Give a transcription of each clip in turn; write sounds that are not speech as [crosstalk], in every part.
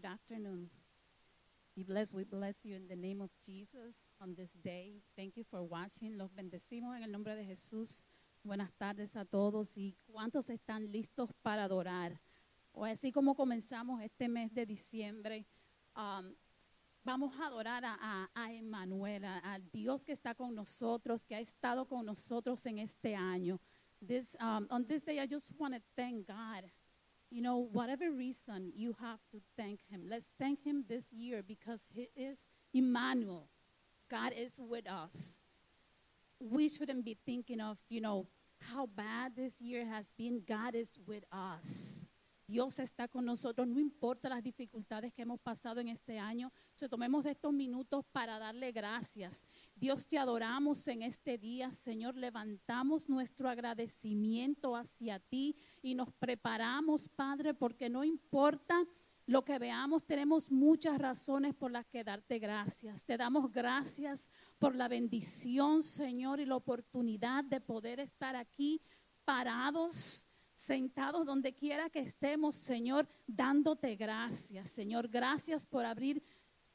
Good afternoon. Be blessed. We bless you in the name of Jesus on this day. Thank you for watching. Los bendecimos en el nombre de Jesús. Buenas tardes a todos. ¿Y cuántos están listos para adorar? O así como comenzamos este mes de diciembre, um, vamos a adorar a, a, Emmanuel, al Dios que está con nosotros, que ha estado con nosotros en este año. Um, on this day, I just want to thank God. You know, whatever reason you have to thank Him, let's thank Him this year because He is Emmanuel. God is with us. We shouldn't be thinking of, you know, how bad this year has been. God is with us. Dios está con nosotros, no importa las dificultades que hemos pasado en este año. So, tomemos estos minutos para darle gracias. Dios te adoramos en este día, Señor. Levantamos nuestro agradecimiento hacia ti y nos preparamos, Padre, porque no importa lo que veamos, tenemos muchas razones por las que darte gracias. Te damos gracias por la bendición, Señor, y la oportunidad de poder estar aquí parados sentados donde quiera que estemos, Señor, dándote gracias, Señor. Gracias por abrir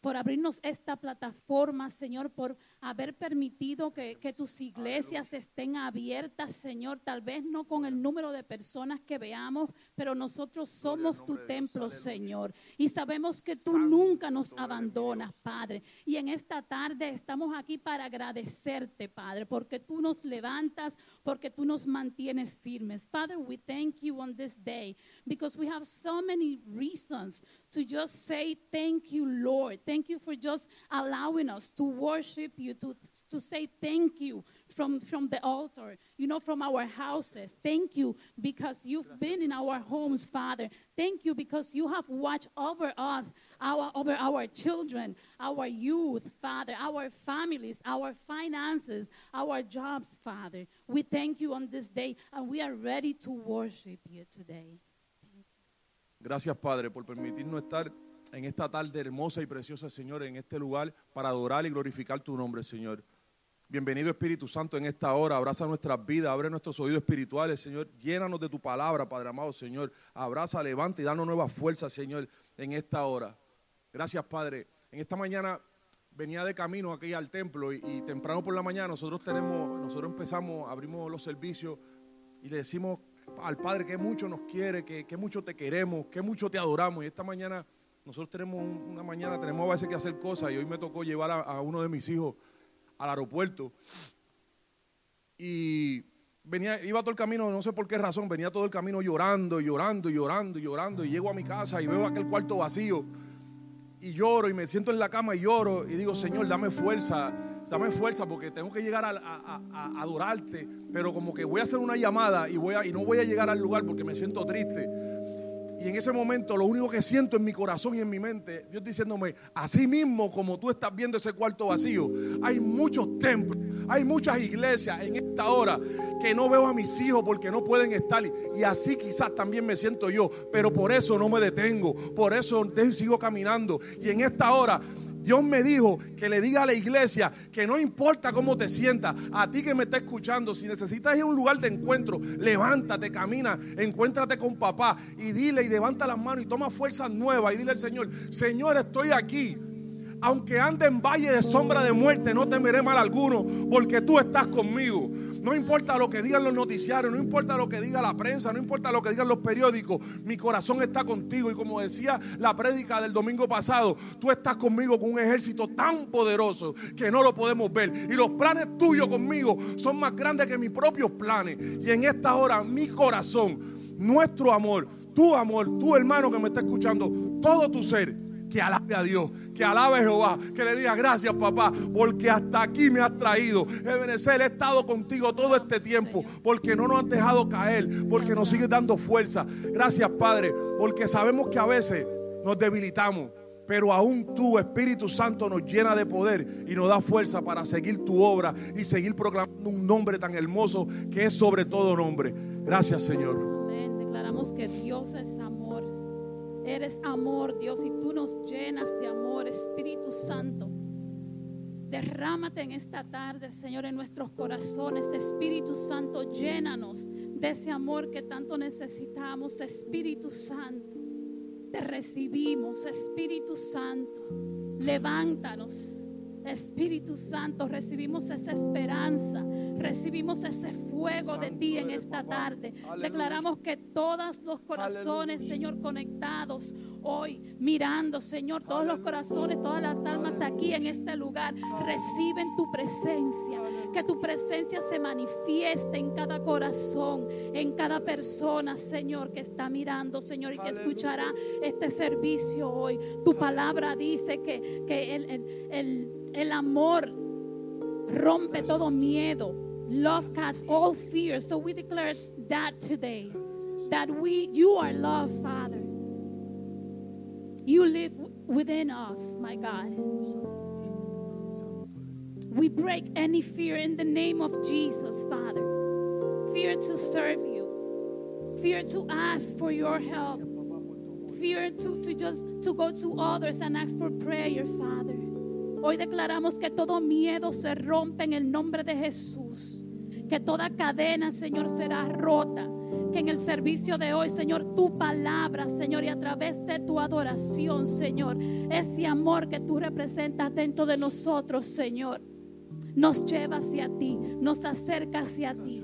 por abrirnos esta plataforma, Señor, por haber permitido que, que tus iglesias estén abiertas, Señor, tal vez no con el número de personas que veamos, pero nosotros somos tu templo, Señor, y sabemos que tú nunca nos abandonas, Padre. Y en esta tarde estamos aquí para agradecerte, Padre, porque tú nos levantas, porque tú nos mantienes firmes. Father, we thank you on this day because we have so many reasons to just say thank you, Lord. Thank you for just allowing us to worship you, to, to say thank you from, from the altar, you know, from our houses. Thank you because you've been in our homes, Father. Thank you because you have watched over us, our, over our children, our youth, Father, our families, our finances, our jobs, Father. We thank you on this day and we are ready to worship you today. Gracias, Padre, por permitirnos estar en esta tarde hermosa y preciosa, Señor, en este lugar para adorar y glorificar tu nombre, Señor. Bienvenido Espíritu Santo en esta hora. Abraza nuestras vidas, abre nuestros oídos espirituales, Señor. Llénanos de tu palabra, Padre amado, Señor. Abraza, levanta y danos nuevas fuerzas, Señor, en esta hora. Gracias, Padre. En esta mañana venía de camino aquí al templo y, y temprano por la mañana nosotros tenemos, nosotros empezamos, abrimos los servicios y le decimos al Padre que mucho nos quiere, que, que mucho te queremos, que mucho te adoramos. Y esta mañana, nosotros tenemos un- una mañana, tenemos a veces que hacer cosas y hoy me tocó llevar a, uno de mis hijos al aeropuerto. Y venía, iba todo el camino, no sé por qué razón, venía todo el camino llorando, llorando, llorando, llorando. Y llego a mi casa y veo aquel cuarto vacío. Y lloro y me siento en la cama y lloro y digo, Señor, dame fuerza, dame fuerza porque tengo que llegar a- a adorarte. Pero como que voy a hacer una llamada y, voy a, y no voy a llegar al lugar porque me siento triste. Y en ese momento lo único que siento en mi corazón y en mi mente, Dios diciéndome, así mismo como tú estás viendo ese cuarto vacío, hay muchos templos, hay muchas iglesias en esta hora que no veo a mis hijos porque no pueden estar. Y así quizás también me siento yo, pero por eso no me detengo, por eso sigo caminando. Y en esta hora Dios me dijo que le diga a la iglesia que no importa cómo te sientas, a ti que me está escuchando, si necesitas ir a un lugar de encuentro, levántate, camina, encuéntrate con papá y dile y levanta las manos y toma fuerzas nuevas y dile al Señor, Señor, estoy aquí. Aunque ande en valle de sombra de muerte, no temeré mal alguno, porque tú estás conmigo. No importa lo que digan los noticiarios, no importa lo que diga la prensa, no importa lo que digan los periódicos, mi corazón está contigo. Y como decía la prédica del domingo pasado, tú estás conmigo con un ejército tan poderoso que no lo podemos ver. Y los planes tuyos conmigo son más grandes que mis propios planes. Y en esta hora, mi corazón, nuestro amor, tu amor, tu hermano que me está escuchando, todo tu ser que alabe a Dios, que alabe a Jehová, que le diga gracias papá, porque hasta aquí me has traído. Ebenezer, he estado contigo todo este tiempo, porque no nos has dejado caer, porque nos sigues dando fuerza. Gracias Padre, porque sabemos que a veces nos debilitamos. Pero aún tú, Espíritu Santo, nos llena de poder y nos da fuerza para seguir tu obra y seguir proclamando un nombre tan hermoso que es sobre todo nombre. Gracias, Señor. Amén. Declaramos que Dios es amor. Eres amor, Dios, y tú nos llenas de amor, Espíritu Santo. Derrámate en esta tarde, Señor, en nuestros corazones. Espíritu Santo, llénanos de ese amor que tanto necesitamos, Espíritu Santo. Te recibimos, Espíritu Santo. Levántanos. Espíritu Santo, recibimos esa esperanza, recibimos ese fuego de ti en esta tarde. Declaramos que todos los corazones. Señor, conectados hoy, mirando, Señor, todos los corazones, todas las almas aquí en este lugar, reciben tu presencia. Que tu presencia se manifieste en cada corazón, en cada persona, Señor, que está mirando, Señor, y que escuchará este servicio hoy. Tu palabra dice que, que el, el- el- el amor rompe todo miedo. Love casts all fear. So we declare that today. That we you are love, Father. You live within us, my God. We break any fear in the name of Jesus, Father. Fear to serve you. Fear to ask for your help. Fear to, to just to go to others and ask for prayer, Father. Hoy declaramos que todo miedo se rompe en el nombre de Jesús. Que toda cadena, Señor, será rota. Que en el servicio de hoy, Señor, tu palabra, Señor, y a través de tu adoración, Señor, ese amor que tú representas dentro de nosotros, Señor, nos lleva hacia ti, nos acerca hacia ti.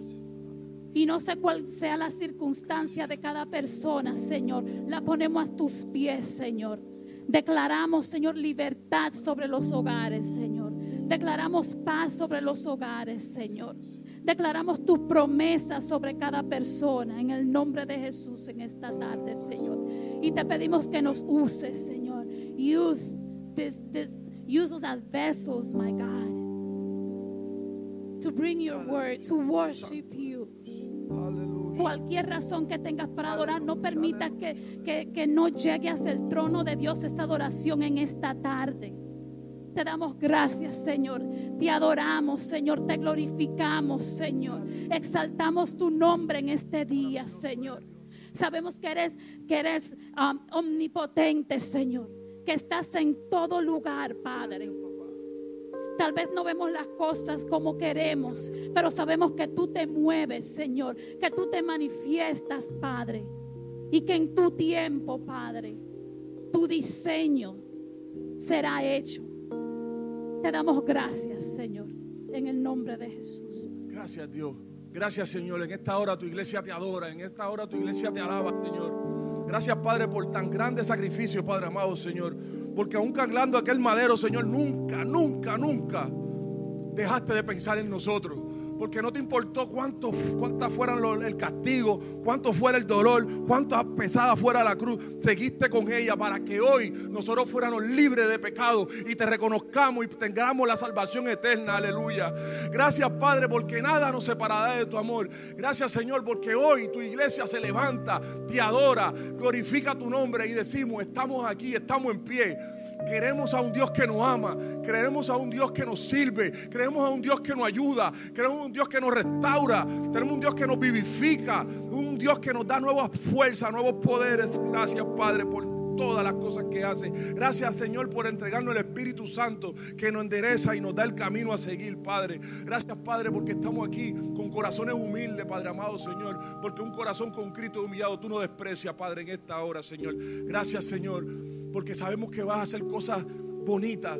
Y no sé cuál sea la circunstancia de cada persona, Señor. La ponemos a tus pies, Señor. Declaramos, Señor, libertad sobre los hogares, Señor. Declaramos paz sobre los hogares, Señor. Declaramos tus promesas sobre cada persona en el nombre de Jesús en esta tarde, Señor. Y te pedimos que nos uses, Señor. Use this, this, use us as vessels, my God, to bring your word, to worship you cualquier razón que tengas para adorar, no permitas que, que, que no llegue hasta el trono de Dios esa adoración en esta tarde. Te damos gracias, Señor. Te adoramos, Señor. Te glorificamos, Señor. Exaltamos tu nombre en este día, Señor. Sabemos que eres, que eres um, omnipotente, Señor. Que estás en todo lugar, Padre. Tal vez no vemos las cosas como queremos, pero sabemos que tú te mueves, Señor, que tú te manifiestas, Padre, y que en tu tiempo, Padre, tu diseño será hecho. Te damos gracias, Señor, en el nombre de Jesús. Gracias Dios. Gracias Señor. En esta hora tu iglesia te adora. En esta hora tu iglesia te alaba, Señor. Gracias Padre por tan grande sacrificio, Padre amado, Señor. Porque aún cargando aquel madero, Señor, nunca, nunca, nunca dejaste de pensar en nosotros. Porque no te importó cuánto, cuántas fueran los- el castigo, cuánto fuera el dolor, cuánto pesada fuera la cruz. Seguiste con ella para que hoy nosotros fuéramos libres de pecado y te reconozcamos y tengamos la salvación eterna. Aleluya. Gracias, Padre, porque nada nos separará de tu amor. Gracias, Señor, porque hoy tu iglesia se levanta, te adora, glorifica tu nombre y decimos, estamos aquí, estamos en pie. Queremos a un Dios que nos ama, creemos a un Dios que nos sirve, creemos a un Dios que nos ayuda, creemos a un Dios que nos restaura, tenemos un Dios que nos vivifica, un Dios que nos da nuevas fuerzas, nuevos poderes. Gracias Padre por todas las cosas que hace. Gracias Señor por entregarnos el Espíritu Santo que nos endereza y nos da el camino a seguir, Padre. Gracias Padre porque estamos aquí con corazones humildes, Padre amado Señor, porque un corazón concrito y humillado tú no desprecias, Padre, en esta hora, Señor. Gracias Señor porque sabemos que vas a hacer cosas bonitas.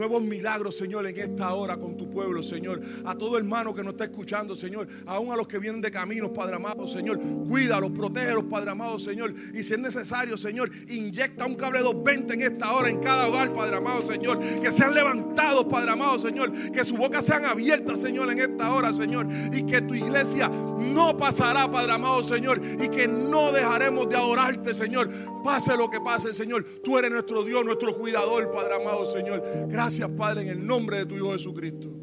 Nuevos milagros, Señor, en esta hora con tu pueblo, Señor. A todo hermano que nos está escuchando, Señor. Aún a los que vienen de caminos, Padre amado, Señor. Cuídalos, protégelos, Padre amado, Señor. Y si es necesario, Señor, inyecta un cable 220 en esta hora, en cada hogar, Padre amado, Señor. Que sean levantados, Padre amado, Señor. Que su boca sean abiertas, Señor, en esta hora, Señor. Y que tu iglesia no pasará, Padre amado, Señor. Y que no dejaremos de adorarte, Señor. Pase lo que pase, Señor. Tú eres nuestro Dios, nuestro cuidador, Padre amado, Señor. Gracias, Padre, en el nombre de tu Hijo Jesucristo.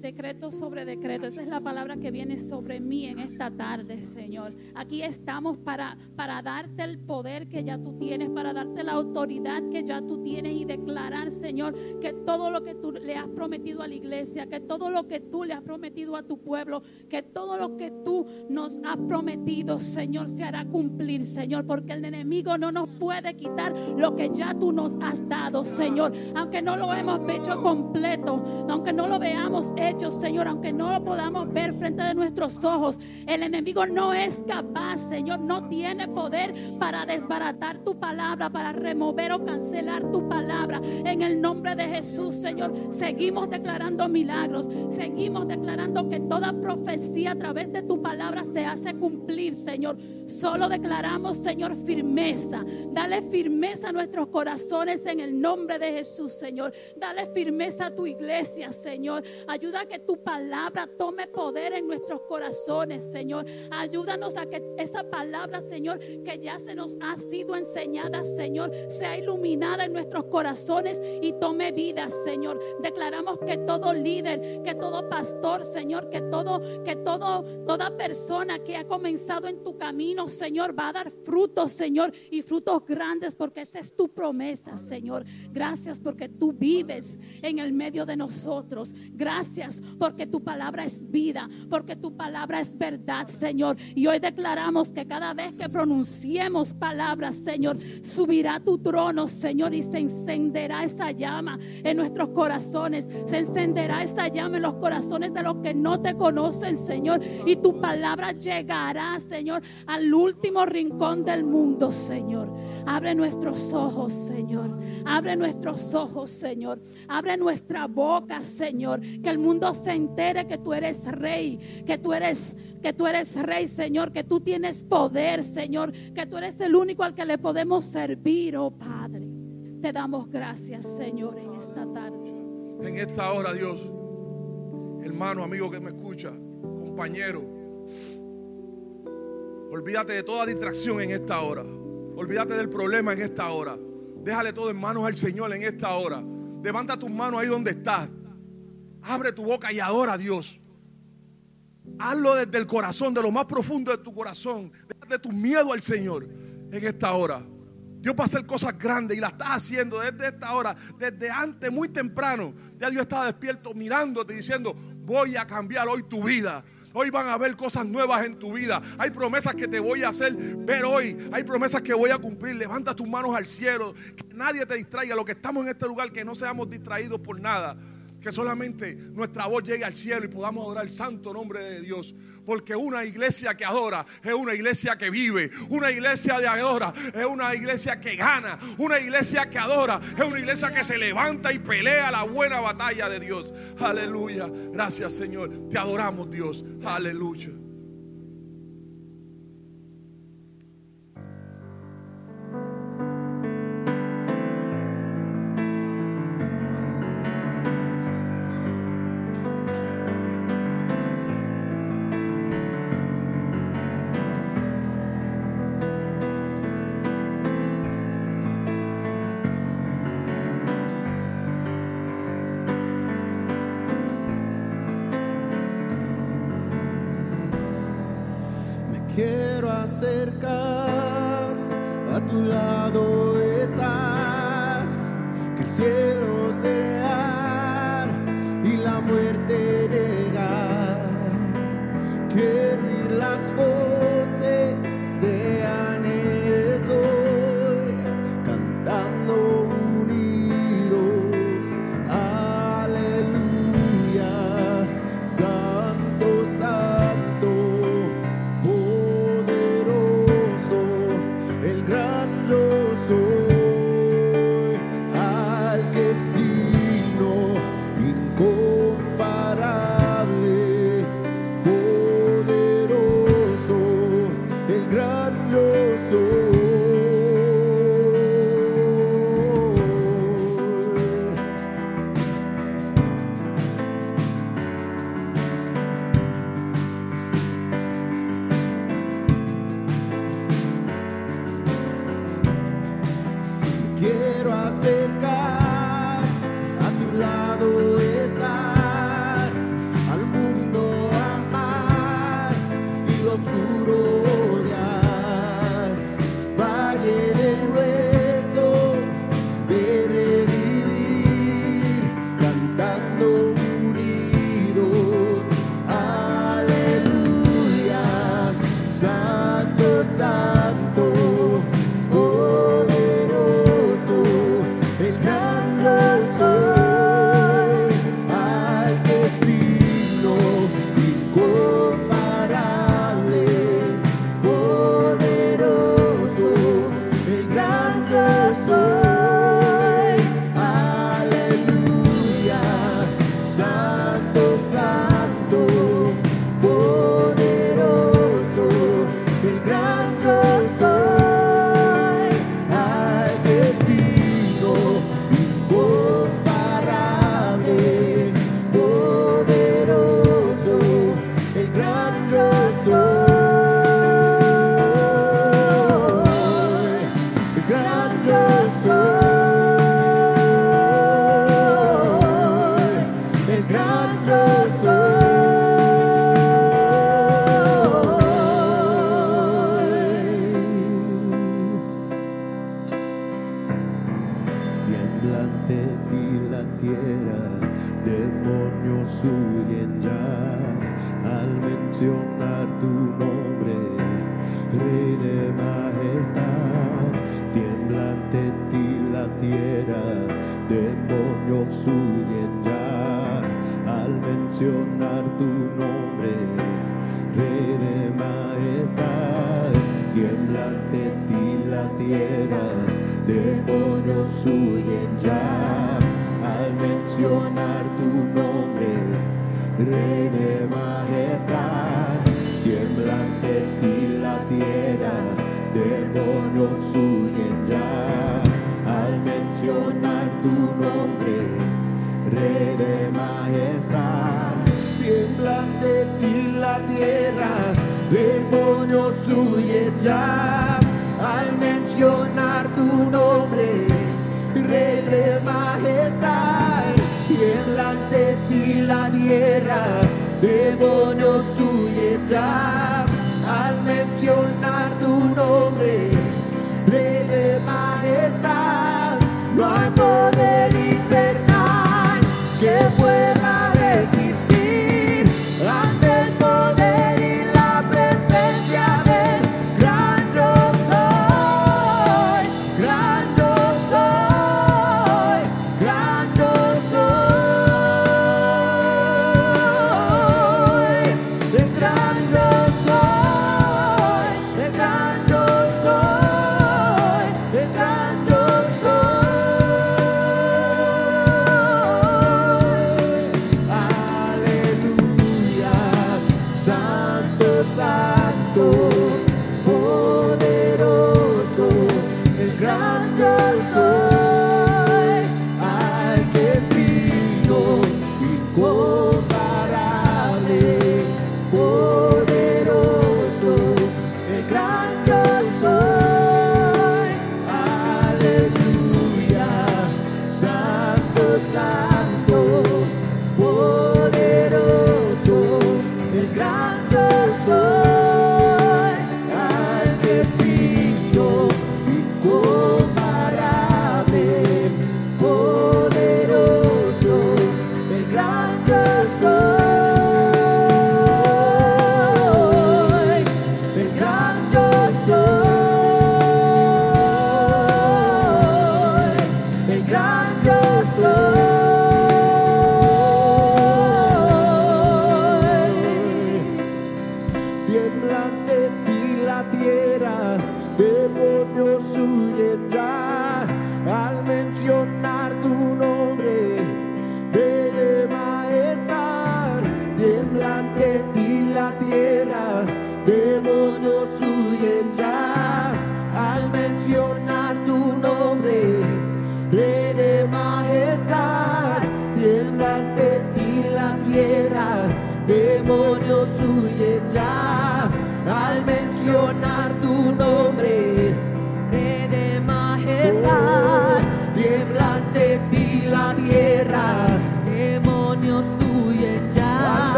Decreto sobre decreto. Esa es la palabra que viene sobre mí en esta tarde, Señor. Aquí estamos para, para darte el poder que ya tú tienes, para darte la autoridad que ya tú tienes y declarar, Señor, que todo lo que tú le has prometido a la iglesia, que todo lo que tú le has prometido a tu pueblo, que todo lo que tú nos has prometido, Señor, se hará cumplir, Señor, porque el enemigo no nos puede quitar lo que ya tú nos has dado, Señor. Aunque no lo hemos hecho completo, aunque no lo veamos Señor, aunque no lo podamos ver frente de nuestros ojos, el enemigo no es capaz, Señor, no tiene poder para desbaratar tu palabra, para remover o cancelar tu palabra. En el nombre de Jesús, Señor, seguimos declarando milagros, seguimos declarando que toda profecía a través de tu palabra se hace cumplir, Señor. Solo declaramos, Señor, firmeza. Dale firmeza a nuestros corazones en el nombre de Jesús, Señor. Dale firmeza a tu iglesia, Señor. Ayuda que tu palabra tome poder en nuestros corazones, Señor. Ayúdanos a que esa palabra, Señor, que ya se nos ha sido enseñada, Señor, sea iluminada en nuestros corazones y tome vida, Señor. Declaramos que todo líder, que todo pastor, Señor, que todo, que todo, toda persona que ha comenzado en tu camino, Señor, va a dar frutos, Señor, y frutos grandes, porque esa es tu promesa, Señor. Gracias porque tú vives en el medio de nosotros. Gracias porque tu palabra es vida, porque tu palabra es verdad, Señor. Y hoy declaramos que cada vez que pronunciemos palabras, Señor, subirá tu trono, Señor, y se encenderá esa llama en nuestros corazones. Se encenderá esa llama en los corazones de los que no te conocen, Señor. Y tu palabra llegará, Señor, al último rincón del mundo, Señor. Abre nuestros ojos, Señor. Abre nuestros ojos, Señor. Abre nuestra boca, Señor. Que el mundo se entere que tú eres rey, que tú eres que tú eres rey, Señor, que tú tienes poder, Señor, que tú eres el único al que le podemos servir, oh Padre. Te damos gracias, Señor, en esta tarde. En esta hora, Dios, hermano, amigo que me escucha, compañero, olvídate de toda distracción en esta hora. Olvídate del problema en esta hora. Déjale todo en manos al Señor en esta hora. Levanta tus manos ahí donde estás. Abre tu boca y adora a Dios. Hazlo desde el corazón, de lo más profundo de tu corazón. Déjate tu miedo al Señor en esta hora. Dios va a hacer cosas grandes y las está haciendo desde esta hora, desde antes, muy temprano. Ya Dios estaba despierto mirándote diciendo, voy a cambiar hoy tu vida. Hoy van a haber cosas nuevas en tu vida. Hay promesas que te voy a hacer ver hoy. Hay promesas que voy a cumplir. Levanta tus manos al cielo. Que nadie te distraiga. Lo que estamos en este lugar, que no seamos distraídos por nada. Que solamente nuestra voz llegue al cielo y podamos adorar el santo nombre de Dios. Porque una iglesia que adora es una iglesia que vive. Una iglesia de adora es una iglesia que gana. Una iglesia que adora es una iglesia que se levanta y pelea la buena batalla de Dios. Aleluya. Gracias Señor. Te adoramos Dios. Aleluya. Oír las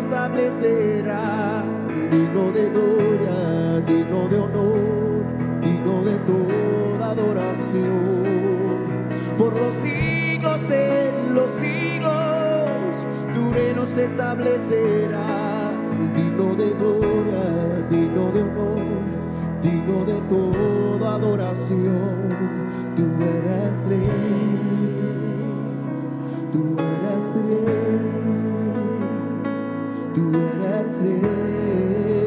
establecerá, digno de gloria, digno de honor, digno de toda adoración. Por los siglos de los siglos, tu reino se establecerá, digno de gloria, digno de honor, digno de toda adoración. Tú eres rey, tú eres rey tú eres rey.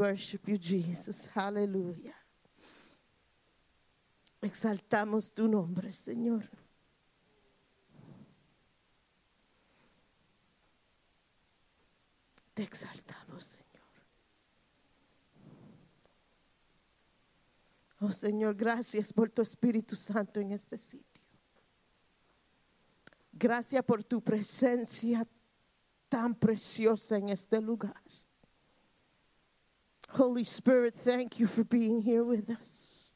Worship you, Jesus. Hallelujah. Exaltamos tu nombre, Señor. Te exaltamos, Señor. Oh Señor, gracias por tu Espíritu Santo en este sitio. Gracias por tu presencia tan preciosa en este lugar. Holy Spirit, thank you for being here with us.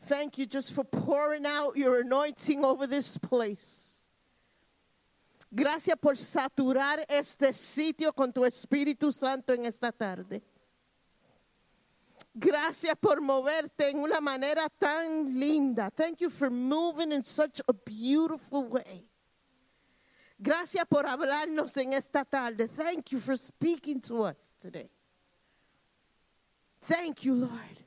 Thank you just for pouring out your anointing over this place. Gracias por saturar este sitio con tu Espíritu Santo en esta tarde. Gracias por moverte en una manera tan linda. Thank you for moving in such a beautiful way. Gracias por hablarnos en esta tarde. Thank you for speaking to us today. Thank you, Lord.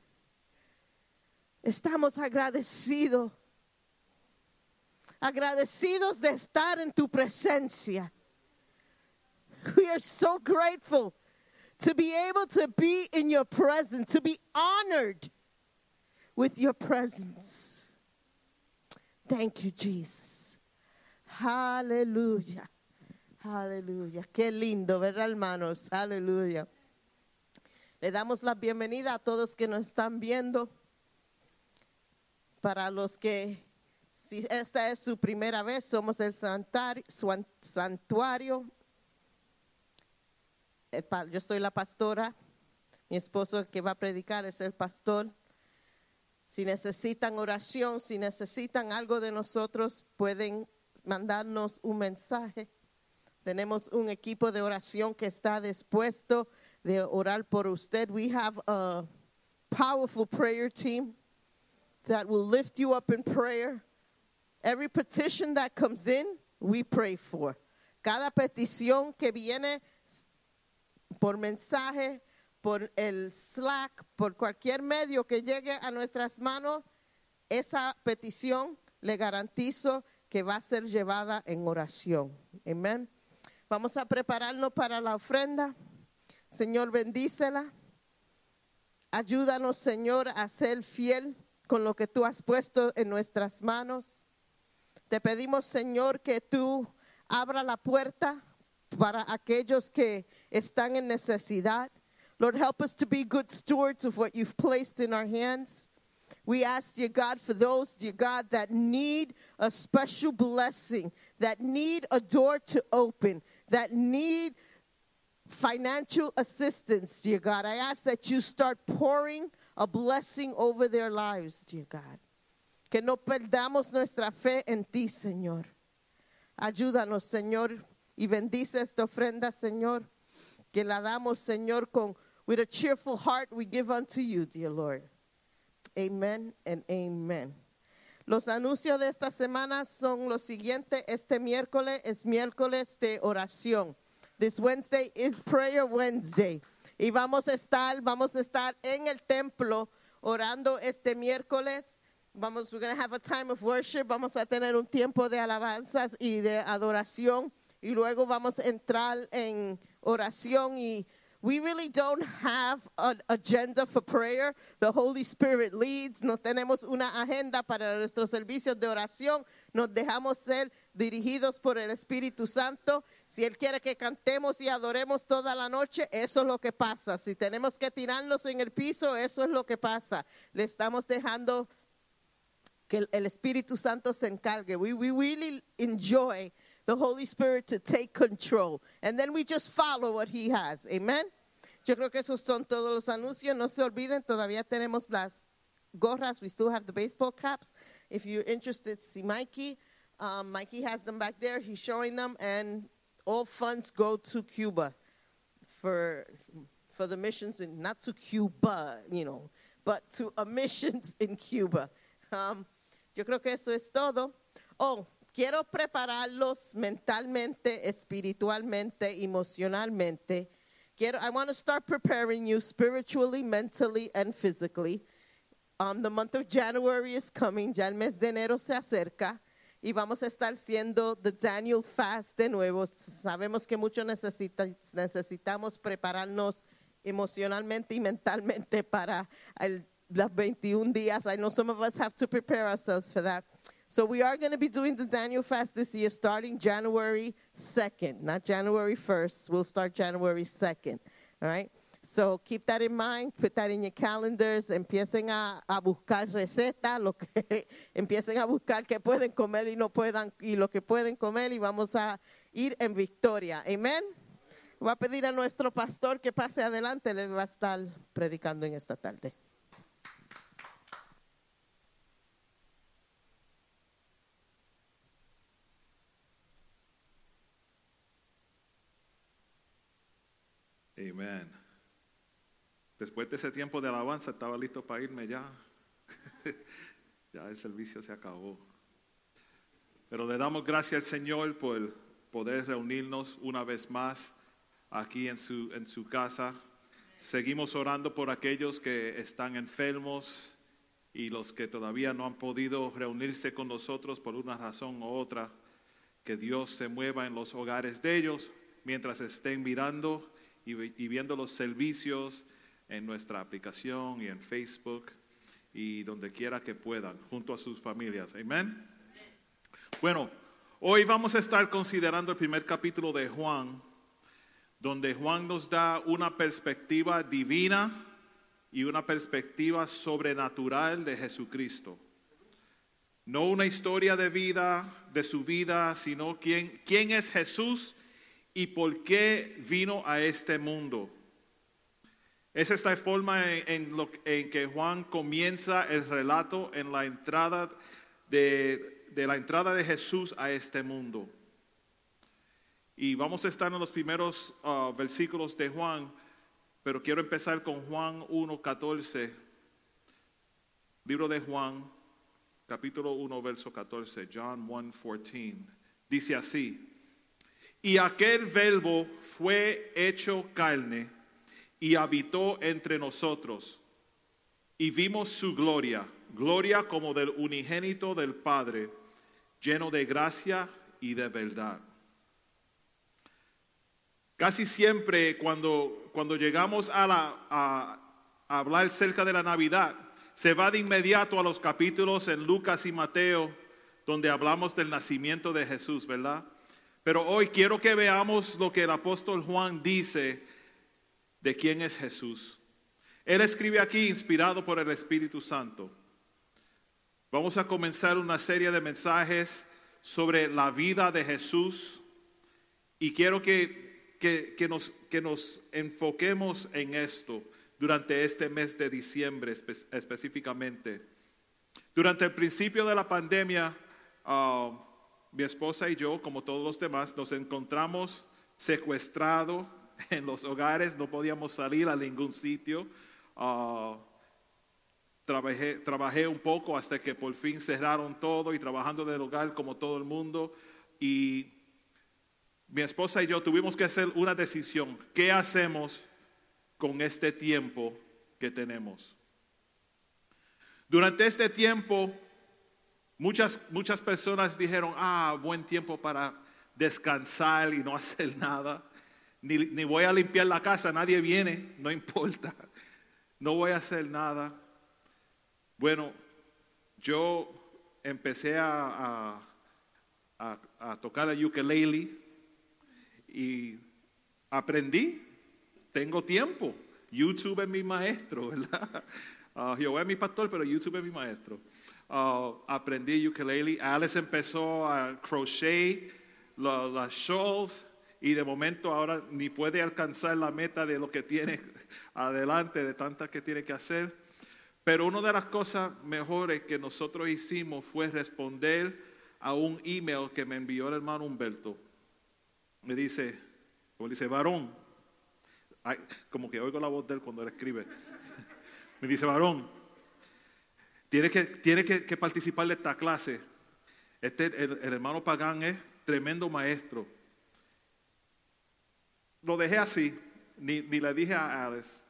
Estamos agradecidos. Agradecidos de estar en tu presencia. We are so grateful to be able to be in your presence, to be honored with your presence. Thank you, Jesus. Aleluya. Aleluya. Qué lindo, ¿verdad, hermanos? Aleluya. Le damos la bienvenida a todos que nos están viendo. Para los que, si esta es su primera vez, somos el santuario, yo soy la pastora. Mi esposo que va a predicar es el pastor. Si necesitan oración, si necesitan algo de nosotros, pueden mandarnos un mensaje. Tenemos un equipo de oración que está dispuesto de orar por usted. We have a powerful prayer team that will lift you up in prayer. Every petition that comes in, we pray for. Cada petición que viene por mensaje, por el Slack, por cualquier medio que llegue a nuestras manos, esa petición le garantizo que va a ser llevada en oración. Amén. Vamos a prepararnos para la ofrenda. Señor, bendícela. Ayúdanos, Señor, a ser fiel con lo que tú has puesto en nuestras manos. Te pedimos, Señor, que tú abra la puerta para aquellos que están en necesidad. Lord, help us to be good stewards of what you've placed in our hands. We ask, dear God, for those, dear God, that need a special blessing, that need a door to open, that need financial assistance, dear God. I ask that you start pouring a blessing over their lives, dear God. Que no perdamos nuestra fe en ti, Señor. Ayúdanos, Señor, y bendice esta ofrenda, Señor, que la damos, Señor, con with a cheerful heart we give unto you, dear Lord. Amen and amen. Los anuncios de esta semana son los siguientes. Este miércoles es miércoles de oración. This Wednesday is Prayer Wednesday. Y vamos a estar, vamos a estar en el templo orando este miércoles. Vamos, we're going to have a time of worship. Vamos a tener un tiempo de alabanzas y de adoración. Y luego vamos a entrar en oración y we really don't have an agenda for prayer. The Holy Spirit leads. No tenemos una agenda para nuestros servicios de oración. Nos dejamos ser dirigidos por el Espíritu Santo. Si Él quiere que cantemos y adoremos toda la noche, eso es lo que pasa. Si tenemos que tirarnos en el piso, eso es lo que pasa. Le estamos dejando que el, Espíritu Santo se encargue. We, we really enjoy the Holy Spirit to take control. And then we just follow what He has. Amen. Yo creo que esos son todos los anuncios. No se olviden, todavía tenemos las gorras. We still have the baseball caps. If you're interested, see Mikey. Um, Mikey has them back there. He's showing them, and all funds go to Cuba for for the missions in not to Cuba, you know, but to a [laughs] missions in Cuba. Um, yo creo que eso es todo. Oh, quiero prepararlos mentalmente, espiritualmente, emocionalmente. Quiero, I want to start preparing you spiritually, mentally, and physically. Um, the month of January is coming, ya el mes de enero se acerca y vamos a estar siendo the Daniel Fast de nuevo. Sabemos que mucho necesita, necesitamos prepararnos emocionalmente y mentalmente para el, los 21 días. I know some of us have to prepare ourselves for that. So we are going to be doing the Daniel Fast this year starting January 2nd, not January 1st. We'll start January 2nd. All right? So keep that in mind, put that in your calendars, empiecen a, a buscar recetas, lo que, [laughs] empiecen a buscar qué pueden comer y no puedan, y lo que pueden comer y vamos a ir en victoria. Amén. Va a pedir a nuestro pastor que pase adelante, les va a estar predicando en esta tarde. Amén. Después de ese tiempo de alabanza estaba listo para irme ya. [laughs] ya el servicio se acabó. Pero le damos gracias al Señor por poder reunirnos una vez más aquí en su, en su casa. Seguimos orando por aquellos que están enfermos y los que todavía no han podido reunirse con nosotros por una razón u otra. Que Dios se mueva en los hogares de ellos mientras estén mirando y, viendo los servicios en nuestra aplicación y en Facebook y donde quiera que puedan, junto a sus familias. Amén. Bueno, hoy vamos a estar considerando el primer capítulo de Juan, donde Juan nos da una perspectiva divina y una perspectiva sobrenatural de Jesucristo. No una historia de vida, de su vida, sino quién, quién es Jesús y por qué vino a este mundo. Esa es la forma en, en que Juan comienza el relato en la entrada de, la entrada de Jesús a este mundo. Y vamos a estar en los primeros uh, versículos de Juan, pero quiero empezar con Juan 1.14, libro de Juan, capítulo 1, verso 14, John 1.14. Dice así, y aquel verbo fue hecho carne y habitó entre nosotros, y vimos su gloria, gloria como del unigénito del Padre, lleno de gracia y de verdad. Casi siempre cuando, cuando llegamos a, la, a, a hablar cerca de la Navidad, se va de inmediato a los capítulos en Lucas y Mateo, donde hablamos del nacimiento de Jesús, ¿verdad? Pero hoy quiero que veamos lo que el apóstol Juan dice de quién es Jesús. Él escribe aquí inspirado por el Espíritu Santo. Vamos a comenzar una serie de mensajes sobre la vida de Jesús y quiero que, que, que nos, que nos enfoquemos en esto durante este mes de diciembre espe específicamente. Durante el principio de la pandemia, uh, mi esposa y yo, como todos los demás, nos encontramos secuestrados [laughs] en los hogares, no podíamos salir a ningún sitio. Uh, trabajé, trabajé un poco hasta que por fin cerraron todo y trabajando del hogar como todo el mundo. Y mi esposa y yo tuvimos que hacer una decisión. ¿Qué hacemos con este tiempo que tenemos? Durante este tiempo, muchas, muchas personas dijeron, ah, buen tiempo para descansar y no [laughs] hacer nada. Ni, ni, voy a limpiar la casa, nadie viene, no importa. No voy a hacer nada. Bueno, yo empecé a, a, a, tocar el ukulele y aprendí. Tengo tiempo. YouTube es mi maestro, ¿verdad? Uh, [laughs] Jehová es mi pastor, pero YouTube es mi maestro. Uh, aprendí ukulele. Alice empezó a crochet las shows y de momento ahora ni puede alcanzar la meta de lo que tiene [laughs] adelante, de tantas que tiene que hacer. Pero una de las cosas mejores que nosotros hicimos fue responder a un email que me envió el hermano Humberto. Me dice, como dice, varón, como que oigo la voz de él cuando él escribe. [laughs] Me dice, varón, tiene que, tiene que, participar de esta clase. Este, el, el hermano Pagán es tremendo maestro. Lo dejé así, ni, ni le dije a Alice.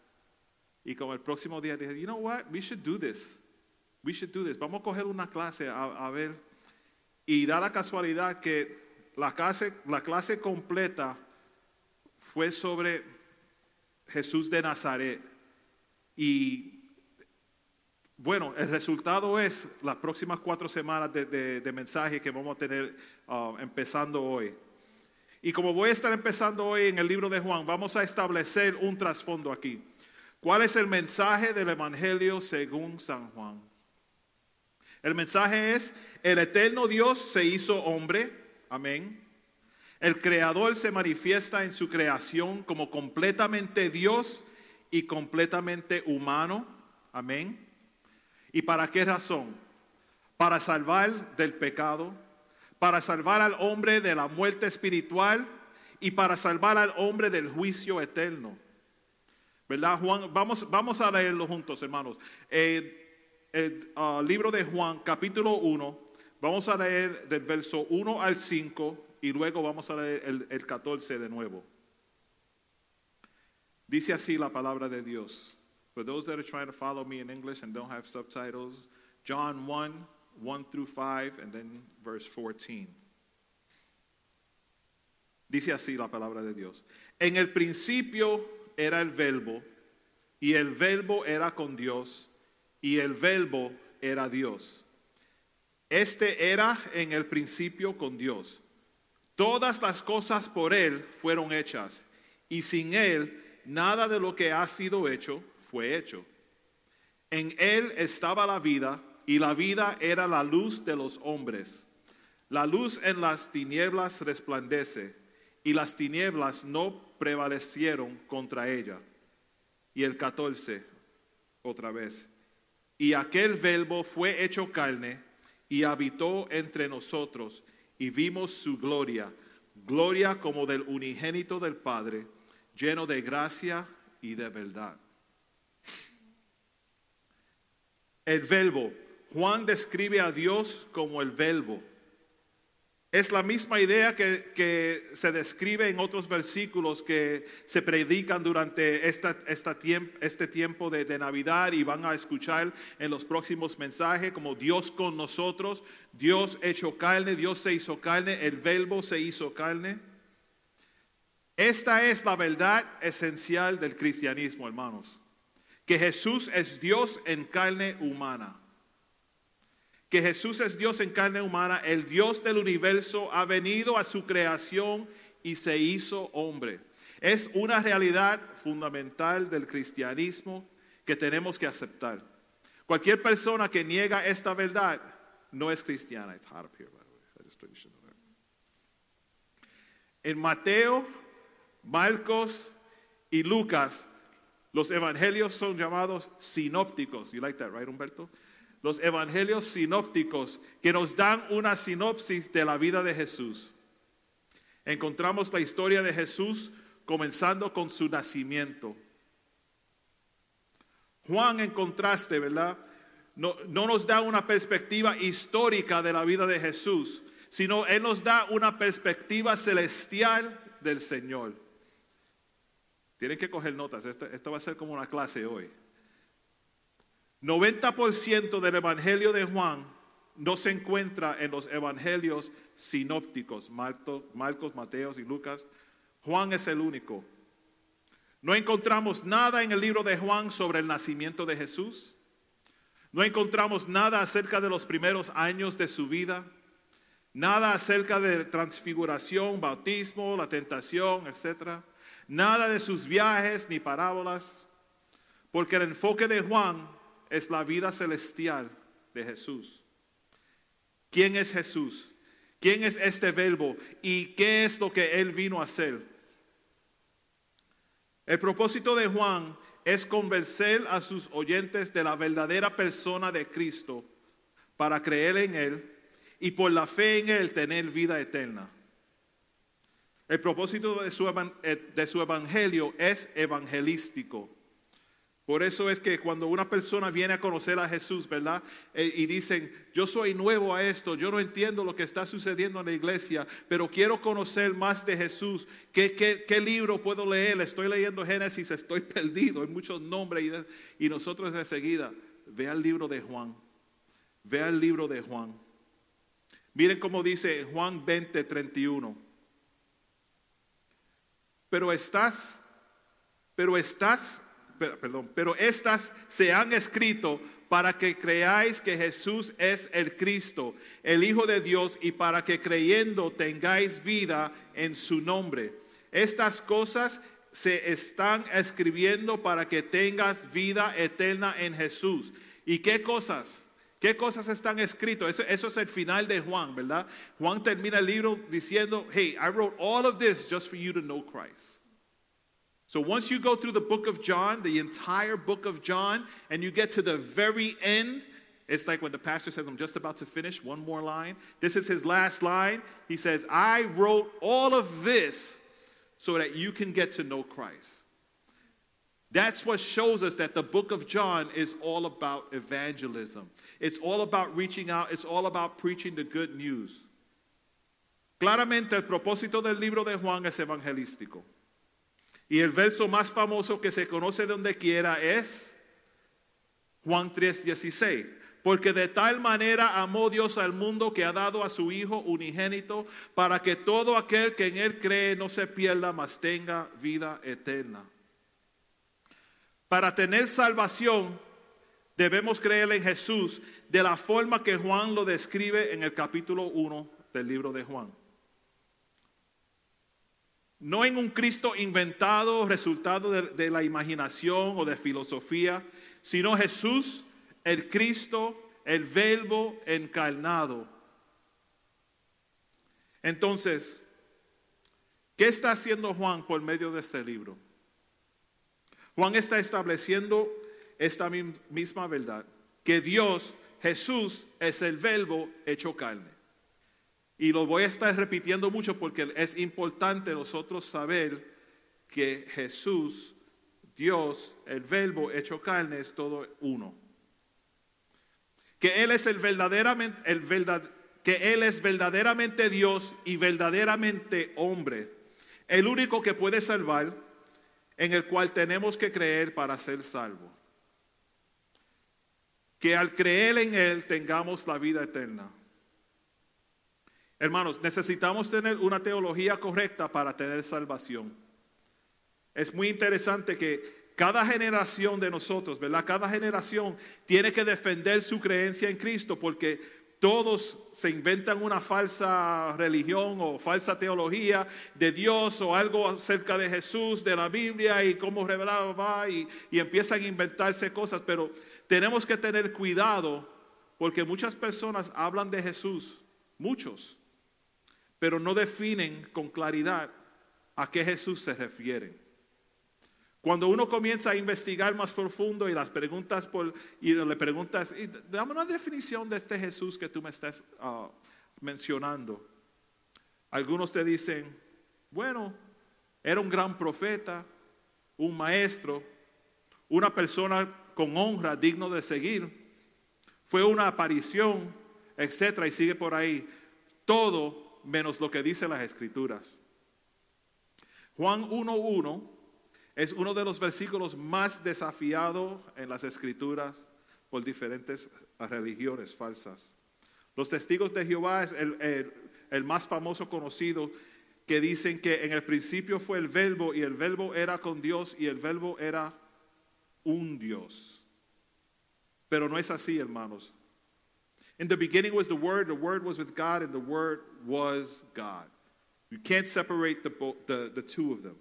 Y como el próximo día dije, you know what, we should do this. We should do this. Vamos a coger una clase a, a ver. Y da la casualidad que la clase, la clase completa fue sobre Jesús de Nazaret. Y bueno, el resultado es las próximas cuatro semanas de, mensaje que vamos a tener ah, empezando hoy. Y como voy a estar empezando hoy en el libro de Juan, vamos a establecer un trasfondo aquí. ¿Cuál es el mensaje del Evangelio según San Juan? El mensaje es, el eterno Dios se hizo hombre, amén. El creador se manifiesta en su creación como completamente Dios y completamente humano, amén. ¿Y para qué razón? Para salvar del pecado, para salvar al hombre de la muerte espiritual y para salvar al hombre del juicio eterno. ¿Verdad, Juan? Vamos, vamos a leerlo juntos, hermanos. Eh, el ah, libro de Juan, capítulo 1, vamos a leer del verso 1 al 5 y luego vamos a leer el, el 14 de nuevo. Dice así la palabra de Dios. For those that are trying to follow me in English and don't have subtitles, John 1, 1 through 5, and then verse 14. Dice así la palabra de Dios. En el principio era el verbo, y el verbo era con Dios, y el verbo era Dios. Este era en el principio con Dios. Todas las cosas por Él fueron hechas, y sin Él nada de lo que ha sido hecho fue hecho. En Él estaba la vida, y la vida era la luz de los hombres. La luz en las tinieblas resplandece, y las tinieblas no prevalecieron contra ella. Y el 14, otra vez. Y aquel verbo fue hecho carne y habitó entre nosotros y vimos su gloria, gloria como del unigénito del Padre, lleno de gracia y de verdad. El verbo, Juan describe a Dios como el verbo. Es la misma idea que, que se describe en otros versículos que se predican durante esta, esta este tiempo de, de Navidad y van a escuchar en los próximos mensajes como Dios con nosotros, Dios hecho carne, Dios se hizo carne, el verbo se hizo carne. Esta es la verdad esencial del cristianismo, hermanos, que Jesús es Dios en carne humana que Jesús es Dios en carne humana, el Dios del universo ha venido a su creación y se hizo hombre. Es una realidad fundamental del cristianismo que tenemos que aceptar. Cualquier persona que niega esta verdad no es cristiana. It's hot up here, by the way. I just. En Mateo, Marcos y Lucas, los evangelios son llamados sinópticos. You like that, right, Humberto? Los evangelios sinópticos que nos dan una sinopsis de la vida de Jesús. Encontramos la historia de Jesús comenzando con su nacimiento. Juan, en contraste, ¿verdad? No, no nos da una perspectiva histórica de la vida de Jesús, sino Él nos da una perspectiva celestial del Señor. Tienen que coger notas, esto, va a ser como una clase hoy. 90% del Evangelio de Juan no se encuentra en los Evangelios sinópticos, Marto- Marcos, Mateos y Lucas. Juan es el único. No encontramos nada en el libro de Juan sobre el nacimiento de Jesús. No encontramos nada acerca de los primeros años de su vida. Nada acerca de transfiguración, bautismo, la tentación, etc. Nada de sus viajes ni parábolas. Porque el enfoque de Juan es la vida celestial de Jesús. ¿Quién es Jesús? ¿Quién es este verbo y qué es lo que él vino a hacer? El propósito de Juan es convencer a sus oyentes de la verdadera persona de Cristo para creer en Él y por la fe en Él tener vida eterna. El propósito de su, evan- eh, de su evangelio es evangelístico. Por eso es que cuando una persona viene a conocer a Jesús, ¿verdad? Eh, y dicen, yo soy nuevo a esto, yo no entiendo lo que está sucediendo en la iglesia, pero quiero conocer más de Jesús. ¿Qué, libro puedo leer? Estoy leyendo Génesis, estoy [laughs] perdido, hay muchos nombres y, y nosotros enseguida, vea el libro de Juan, vea el libro de Juan. Miren cómo dice Juan 20, 31. Pero estás, pero estás, per- perdón, pero estas se han escrito para que creáis que Jesús es el Cristo, el Hijo de Dios, y para que creyendo tengáis vida en su nombre. Estas cosas se están escribiendo para que tengas vida eterna en Jesús. ¿Y qué cosas? ¿Qué cosas están escritas? Eso, eso es el final de Juan, ¿verdad? Juan termina el libro diciendo, hey, I wrote all of this just for you to know Christ. So once you go through the book of John, the entire book of John, and you get to the very end, it's like when the pastor says, I'm just about to finish, one more line. This is his last line. He says, I wrote all of this so that you can get to know Christ. That's what shows us that the book of John is all about evangelism. It's all about reaching out, it's all about preaching the good news. Claramente el propósito del libro de Juan es evangelístico. Y el verso más famoso que se conoce donde quiera es Juan 3:16. Porque de tal manera amó Dios al mundo que ha dado a su Hijo unigénito para que todo aquel que en Él cree no se pierda, mas tenga vida eterna. Para tener salvación debemos creer en Jesús de la forma que Juan lo describe en el capítulo 1 del libro de Juan. No en un Cristo inventado, resultado de, de la imaginación o de filosofía, sino Jesús, el Cristo, el Verbo encarnado. Entonces, ¿qué está haciendo Juan por medio de este libro? Juan está estableciendo esta mi- misma verdad, que Dios, Jesús, es el verbo hecho carne. Y lo voy a estar repitiendo mucho porque es importante nosotros saber que Jesús, Dios, el verbo hecho carne es todo uno. Que Él es el verdaderamente, el verdad, que Él es verdaderamente Dios y verdaderamente hombre. El único que puede salvar, en el cual tenemos que creer para ser salvos. Que al creer en Él tengamos la vida eterna. Hermanos, necesitamos tener una teología correcta para tener salvación. Es muy interesante que cada generación de nosotros, ¿verdad? Cada generación tiene que defender su creencia en Cristo porque todos se inventan una falsa religión o falsa teología de Dios o algo acerca de Jesús, de la Biblia y cómo revelado va y, y empiezan a inventarse cosas, pero tenemos que tener cuidado porque muchas personas hablan de Jesús, muchos, pero no definen con claridad a qué Jesús se refiere. Cuando uno comienza a investigar más profundo y las preguntas por, y le preguntas, y dame una definición de este Jesús que tú me estás ah, mencionando. Algunos te dicen, bueno, era un gran profeta, un maestro, una persona con honra, digno de seguir. Fue una aparición, etcétera, y sigue por ahí. Todo menos lo que dicen las escrituras. Juan 1.1 es uno de los versículos más desafiados en las escrituras por diferentes religiones falsas. Los testigos de Jehová es el, más famoso conocido que dicen que en el principio fue el verbo y el verbo era con Dios y el verbo era un Dios. Pero no es así, hermanos. In the beginning was the Word, the Word was with God, and the Word was God. You can't separate the, the, two of them.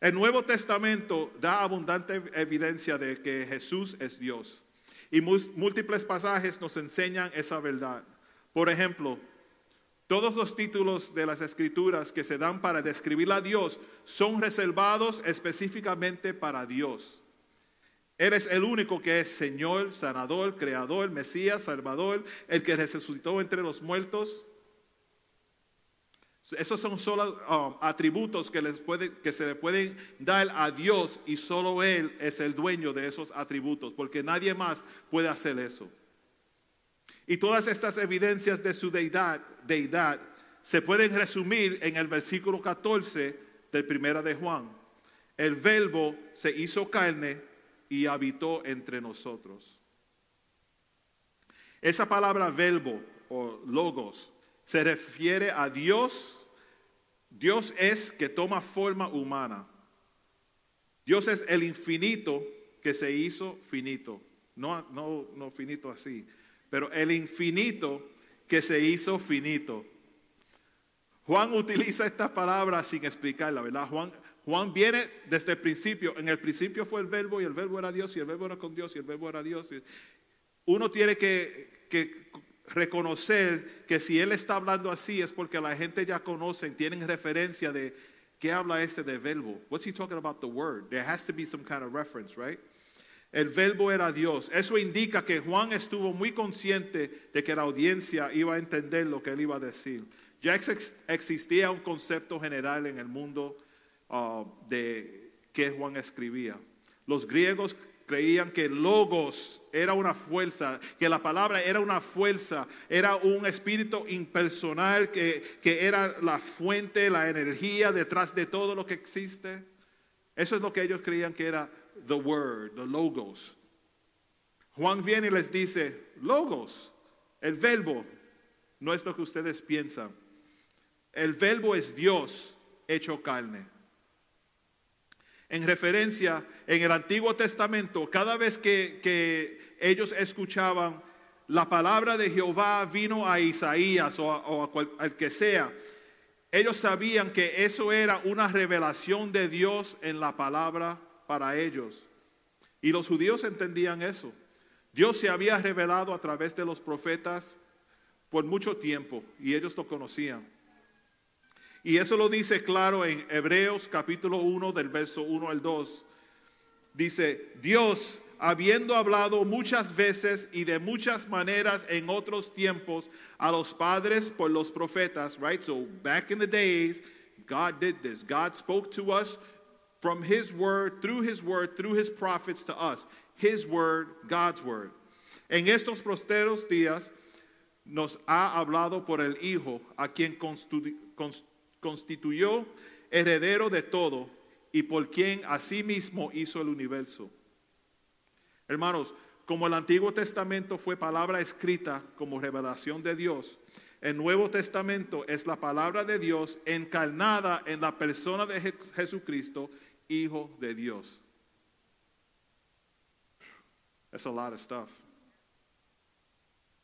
El Nuevo Testamento da abundante evidencia de que Jesús es Dios. Y múltiples pasajes nos enseñan esa verdad. Por ejemplo, Todos los títulos de las escrituras que se dan para describir a Dios son reservados específicamente para Dios. Eres el único que es Señor, sanador, creador, Mesías, Salvador, el que resucitó entre los muertos. Esos son solo um, atributos que, les puede- que se le pueden dar a Dios y solo Él es el dueño de esos atributos, porque nadie más puede hacer eso. Y todas estas evidencias de su deidad, se pueden resumir en el versículo 14 del primera de Juan. El verbo se hizo carne y habitó entre nosotros. Esa palabra verbo o logos se refiere a Dios. Dios es que toma forma humana. Dios es el infinito que se hizo finito. No, no, no finito así, pero el infinito que se hizo finito. Juan utiliza esta palabra sin explicarla, ¿verdad? Juan, Juan viene desde el principio. En el principio fue el verbo y el verbo era Dios y el verbo era con Dios y el verbo era Dios. Uno tiene que, reconocer que si él está hablando así es porque la gente ya conoce, tienen referencia de qué habla este de verbo. What's he talking about the word? There has to be some kind of reference, right? El verbo era Dios. Eso indica que Juan estuvo muy consciente de que la audiencia iba a entender lo que él iba a decir. Ya ex- existía un concepto general en el mundo ah, de que Juan escribía. Los griegos creían que logos era una fuerza, que la palabra era una fuerza, era un espíritu impersonal que, que era la fuente, la energía detrás de todo lo que existe. Eso es lo que ellos creían que era the word, the logos. Juan viene y les dice, logos, el verbo, no es lo que ustedes piensan. El verbo es Dios hecho carne. En referencia, en el Antiguo Testamento, cada vez que, que ellos escuchaban la palabra de Jehová vino a Isaías o, a- o cual- al que sea, ellos sabían que eso era una revelación de Dios en la palabra para ellos. Y los judíos entendían eso. Dios se había revelado a través de los profetas por mucho tiempo y ellos lo conocían. Y eso lo dice claro en Hebreos capítulo 1 del verso 1 al 2. Dice, Dios, habiendo hablado muchas veces y de muchas maneras en otros tiempos a los padres por los profetas, right? So back in the days, God did this. God spoke to us from his word, through his word, through his prophets to us. His word, God's word. En estos posteros días nos ha hablado por el Hijo, a quien constituyó heredero de todo y por quien asimismo hizo el universo. Hermanos, como el Antiguo Testamento fue palabra escrita como revelación de Dios, el Nuevo Testamento es la palabra de Dios encarnada en la persona de Je- Jesucristo, Hijo de Dios. That's a lot of stuff.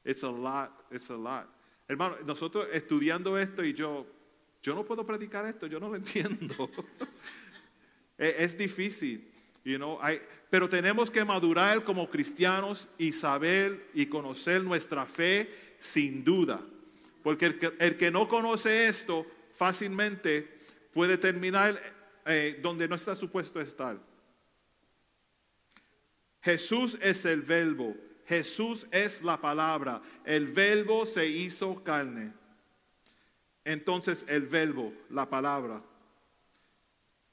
It's a lot, it's a lot. Hermano, nosotros estudiando esto y yo, yo no puedo predicar esto, yo no lo [laughs] entiendo. es, es difícil, you know, hay- pero tenemos que madurar como cristianos y saber y conocer nuestra fe sin duda. Porque el que, el que no conoce esto fácilmente puede terminar eh, donde no está supuesto estar. Jesús es el verbo, Jesús es la palabra, el verbo se hizo carne. Entonces el verbo, la palabra.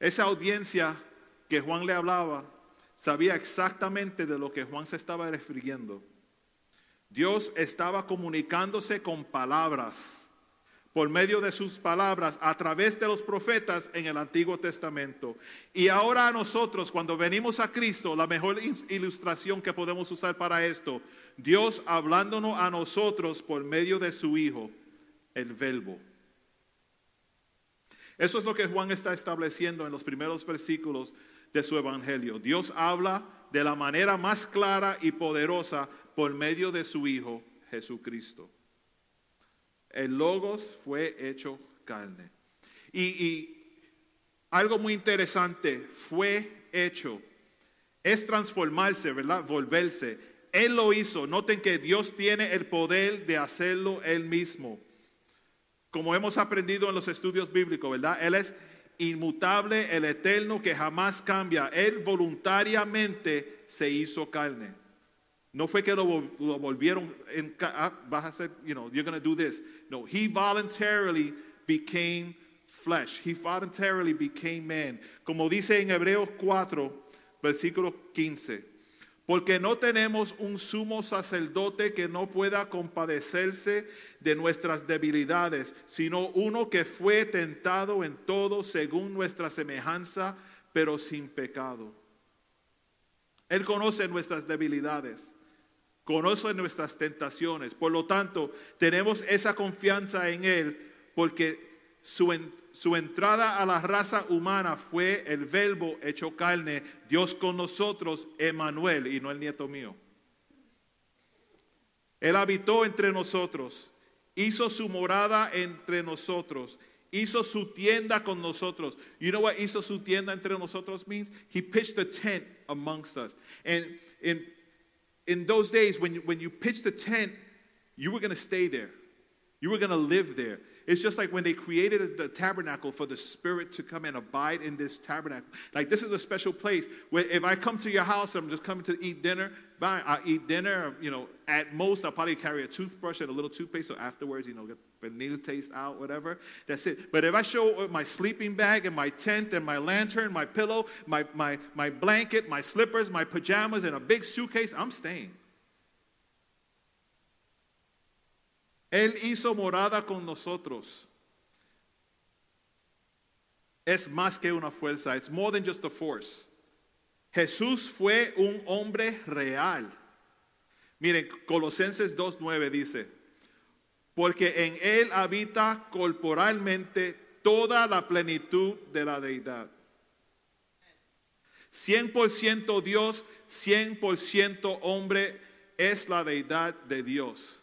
Esa audiencia que Juan le hablaba sabía exactamente de lo que Juan se estaba refiriendo. Dios estaba comunicándose con palabras, por medio de sus palabras, a través de los profetas en el Antiguo Testamento. Y ahora a nosotros, cuando venimos a Cristo, la mejor ilustración que podemos usar para esto, Dios hablándonos a nosotros por medio de su Hijo, el Verbo. Eso es lo que Juan está estableciendo en los primeros versículos de su Evangelio. Dios habla de la manera más clara y poderosa por medio de su Hijo Jesucristo. El Logos fue hecho carne. Y, algo muy interesante, fue hecho. Es transformarse, ¿verdad? Volverse. Él lo hizo. Noten que Dios tiene el poder de hacerlo él mismo. Como hemos aprendido en los estudios bíblicos, ¿verdad? Él es inmutable, el eterno que jamás cambia. Él voluntariamente se hizo carne. No fue que lo, vol- lo volvieron, en, ah, vas a hacer, you know, you're going to do this. No, he voluntarily became flesh. He voluntarily became man. Como dice en Hebreos 4, versículo 15. Porque no tenemos un sumo sacerdote que no pueda compadecerse de nuestras debilidades, sino uno que fue tentado en todo según nuestra semejanza, pero sin pecado. Él conoce nuestras debilidades, conoce nuestras tentaciones. Por lo tanto, tenemos esa confianza en Él porque su, su entrada a la raza humana fue el verbo hecho carne, Dios con nosotros, Emanuel, y no el nieto mío. Él habitó entre nosotros, hizo su morada entre nosotros, hizo su tienda con nosotros. You know what hizo su tienda entre nosotros means? He pitched a tent amongst us. And in, in those days, when you, when you pitched a tent, you were going to stay there. You were going to live there. It's just like when they created the tabernacle for the Spirit to come and abide in this tabernacle. Like this is a special place where if I come to your house, I'm just coming to eat dinner. Fine, I eat dinner. You know, at most I'll probably carry a toothbrush and a little toothpaste. So afterwards, you know, get needle taste out, whatever. That's it. But if I show my sleeping bag and my tent and my lantern, my pillow, my my my blanket, my slippers, my pajamas, and a big suitcase, I'm staying. Él hizo morada con nosotros. Es más que una fuerza. It's more than just a force. Jesús fue un hombre real. Miren, Colosenses 2.9 dice, porque en Él habita corporalmente toda la plenitud de la deidad. 100% Dios, 100% hombre es la deidad de Dios.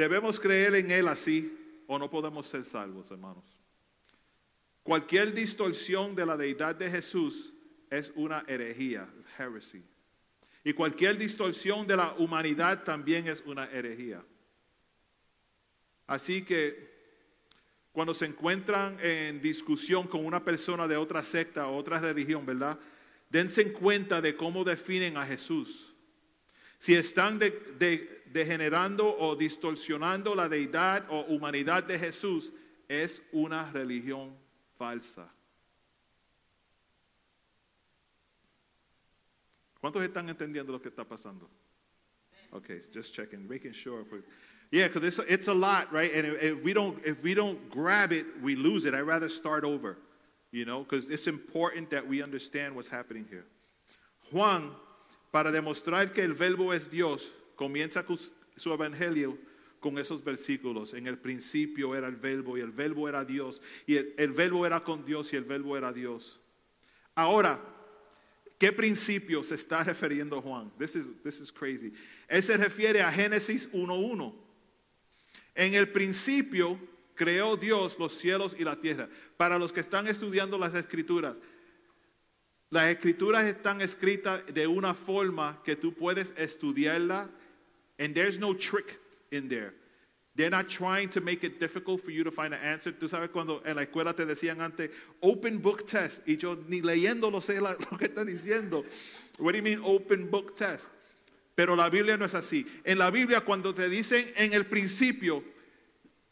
Debemos creer en Él así o no podemos ser salvos, hermanos. Cualquier distorsión de la deidad de Jesús es una herejía, es heresy. Y cualquier distorsión de la humanidad también es una herejía. Así que cuando se encuentran en discusión con una persona de otra secta o otra religión, ¿verdad? Dense cuenta de cómo definen a Jesús. Si están de- degenerando o distorsionando la deidad o humanidad de Jesús, es una religión falsa. ¿Cuántos están entendiendo lo que está pasando? Okay, just checking, making sure. Yeah, because it's, it's a lot, right? And if, we don't if we don't grab it, we lose it. I'd rather start over, you know, because it's important that we understand what's happening here. Juan, para demostrar que el verbo es Dios, comienza su evangelio con esos versículos. En el principio era el verbo y el verbo era Dios y el, el verbo era con Dios y el verbo era Dios. Ahora, ¿qué principio se está [laughs] refiriendo Juan? This is, this is crazy. Él se refiere a Génesis 1.1. En el principio creó Dios los cielos y la tierra. Para los que están estudiando las escrituras, las escrituras están escritas de una forma que tú puedes estudiarla and there's no trick in there. They're not trying to make it difficult for you to find an answer. Tú sabes cuando en la escuela te decían antes, open book test, y yo ni leyéndolo sé [laughs] lo que están diciendo. What do you mean open book test? Pero la Biblia no es así. En la Biblia cuando te dicen en el principio,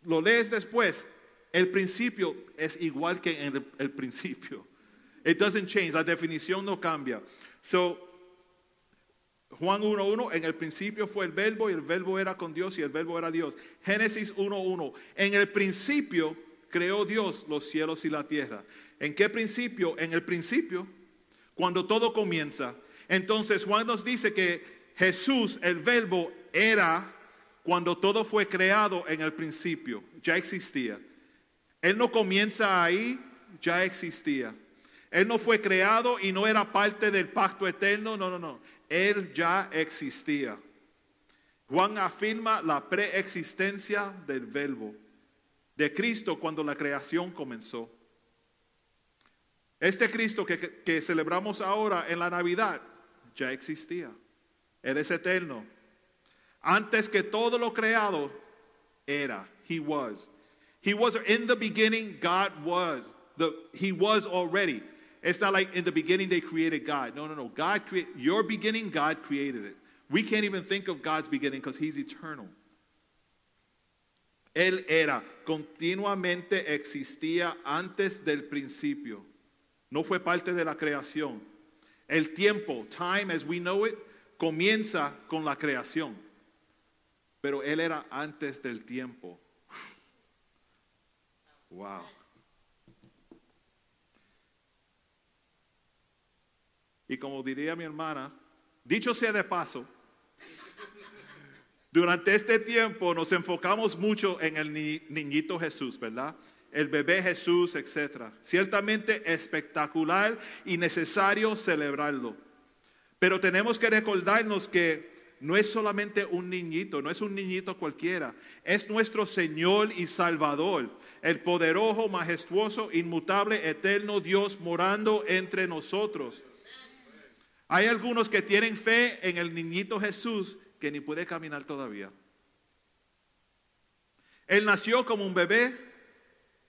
lo lees después, el principio es igual que en el, el principio. It doesn't change, la definición no cambia. So, Juan 1.1, en el principio fue el verbo y el verbo era con Dios y el verbo era Dios. Génesis 1.1, en el principio creó Dios los cielos y la tierra. ¿En qué principio? En el principio, cuando todo comienza. Entonces Juan nos dice que Jesús, el verbo, era cuando todo fue creado en el principio, ya existía. Él no comienza ahí, ya existía. Él no fue creado y no era parte del pacto eterno, no, no, no. Él ya existía. Juan afirma la preexistencia del verbo de Cristo cuando la creación comenzó. Este Cristo que, celebramos ahora en la Navidad ya existía. Él es eterno. Antes que todo lo creado, Era. He was. He was in the beginning, God was. The, he was already. It's not like in the beginning they created God. No, no, no. God created your beginning, God created it. We can't even think of God's beginning because He's eternal. Él era, continuamente existía antes del principio. No fue parte de la creación. El tiempo, time as we know it, comienza con la creación. Pero Él era antes del tiempo. [laughs] Wow. Y como diría mi hermana, dicho sea de paso, durante este tiempo nos enfocamos mucho en el ni- niñito Jesús, ¿verdad? El bebé Jesús, etc. Ciertamente espectacular y necesario celebrarlo. Pero tenemos que recordarnos que no es solamente un niñito, no es un niñito cualquiera, es nuestro Señor y Salvador, el poderoso, majestuoso, inmutable, eterno Dios morando entre nosotros. Hay algunos que tienen fe en el niñito Jesús que ni puede caminar todavía. Él nació como un bebé,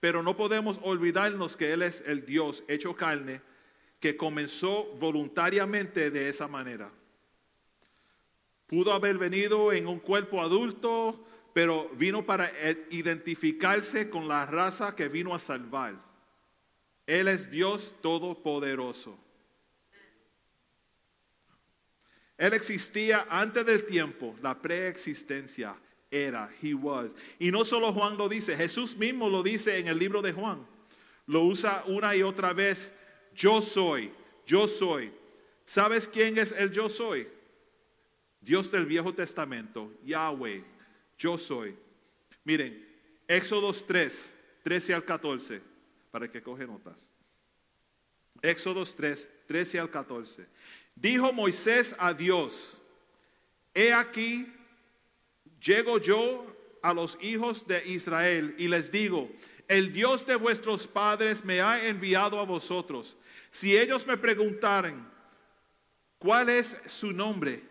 pero no podemos olvidarnos que Él es el Dios hecho carne que comenzó voluntariamente de esa manera. Pudo haber venido en un cuerpo adulto, pero vino para identificarse con la raza que vino a salvar. Él es Dios todopoderoso. Él existía antes del tiempo, la preexistencia era, he was. Y no solo Juan lo dice, Jesús mismo lo dice en el libro de Juan. Lo usa una y otra vez, yo soy, yo soy. ¿Sabes quién es el yo soy? Dios del Viejo Testamento, Yahweh, yo soy. Miren, Éxodos 3, 13 al 14, para que coge notas. Éxodos 3, 13 al 14. Dijo Moisés a Dios, he aquí, llego yo a los hijos de Israel y les digo, el Dios de vuestros padres me ha enviado a vosotros. Si ellos me preguntaren, ¿cuál es su nombre?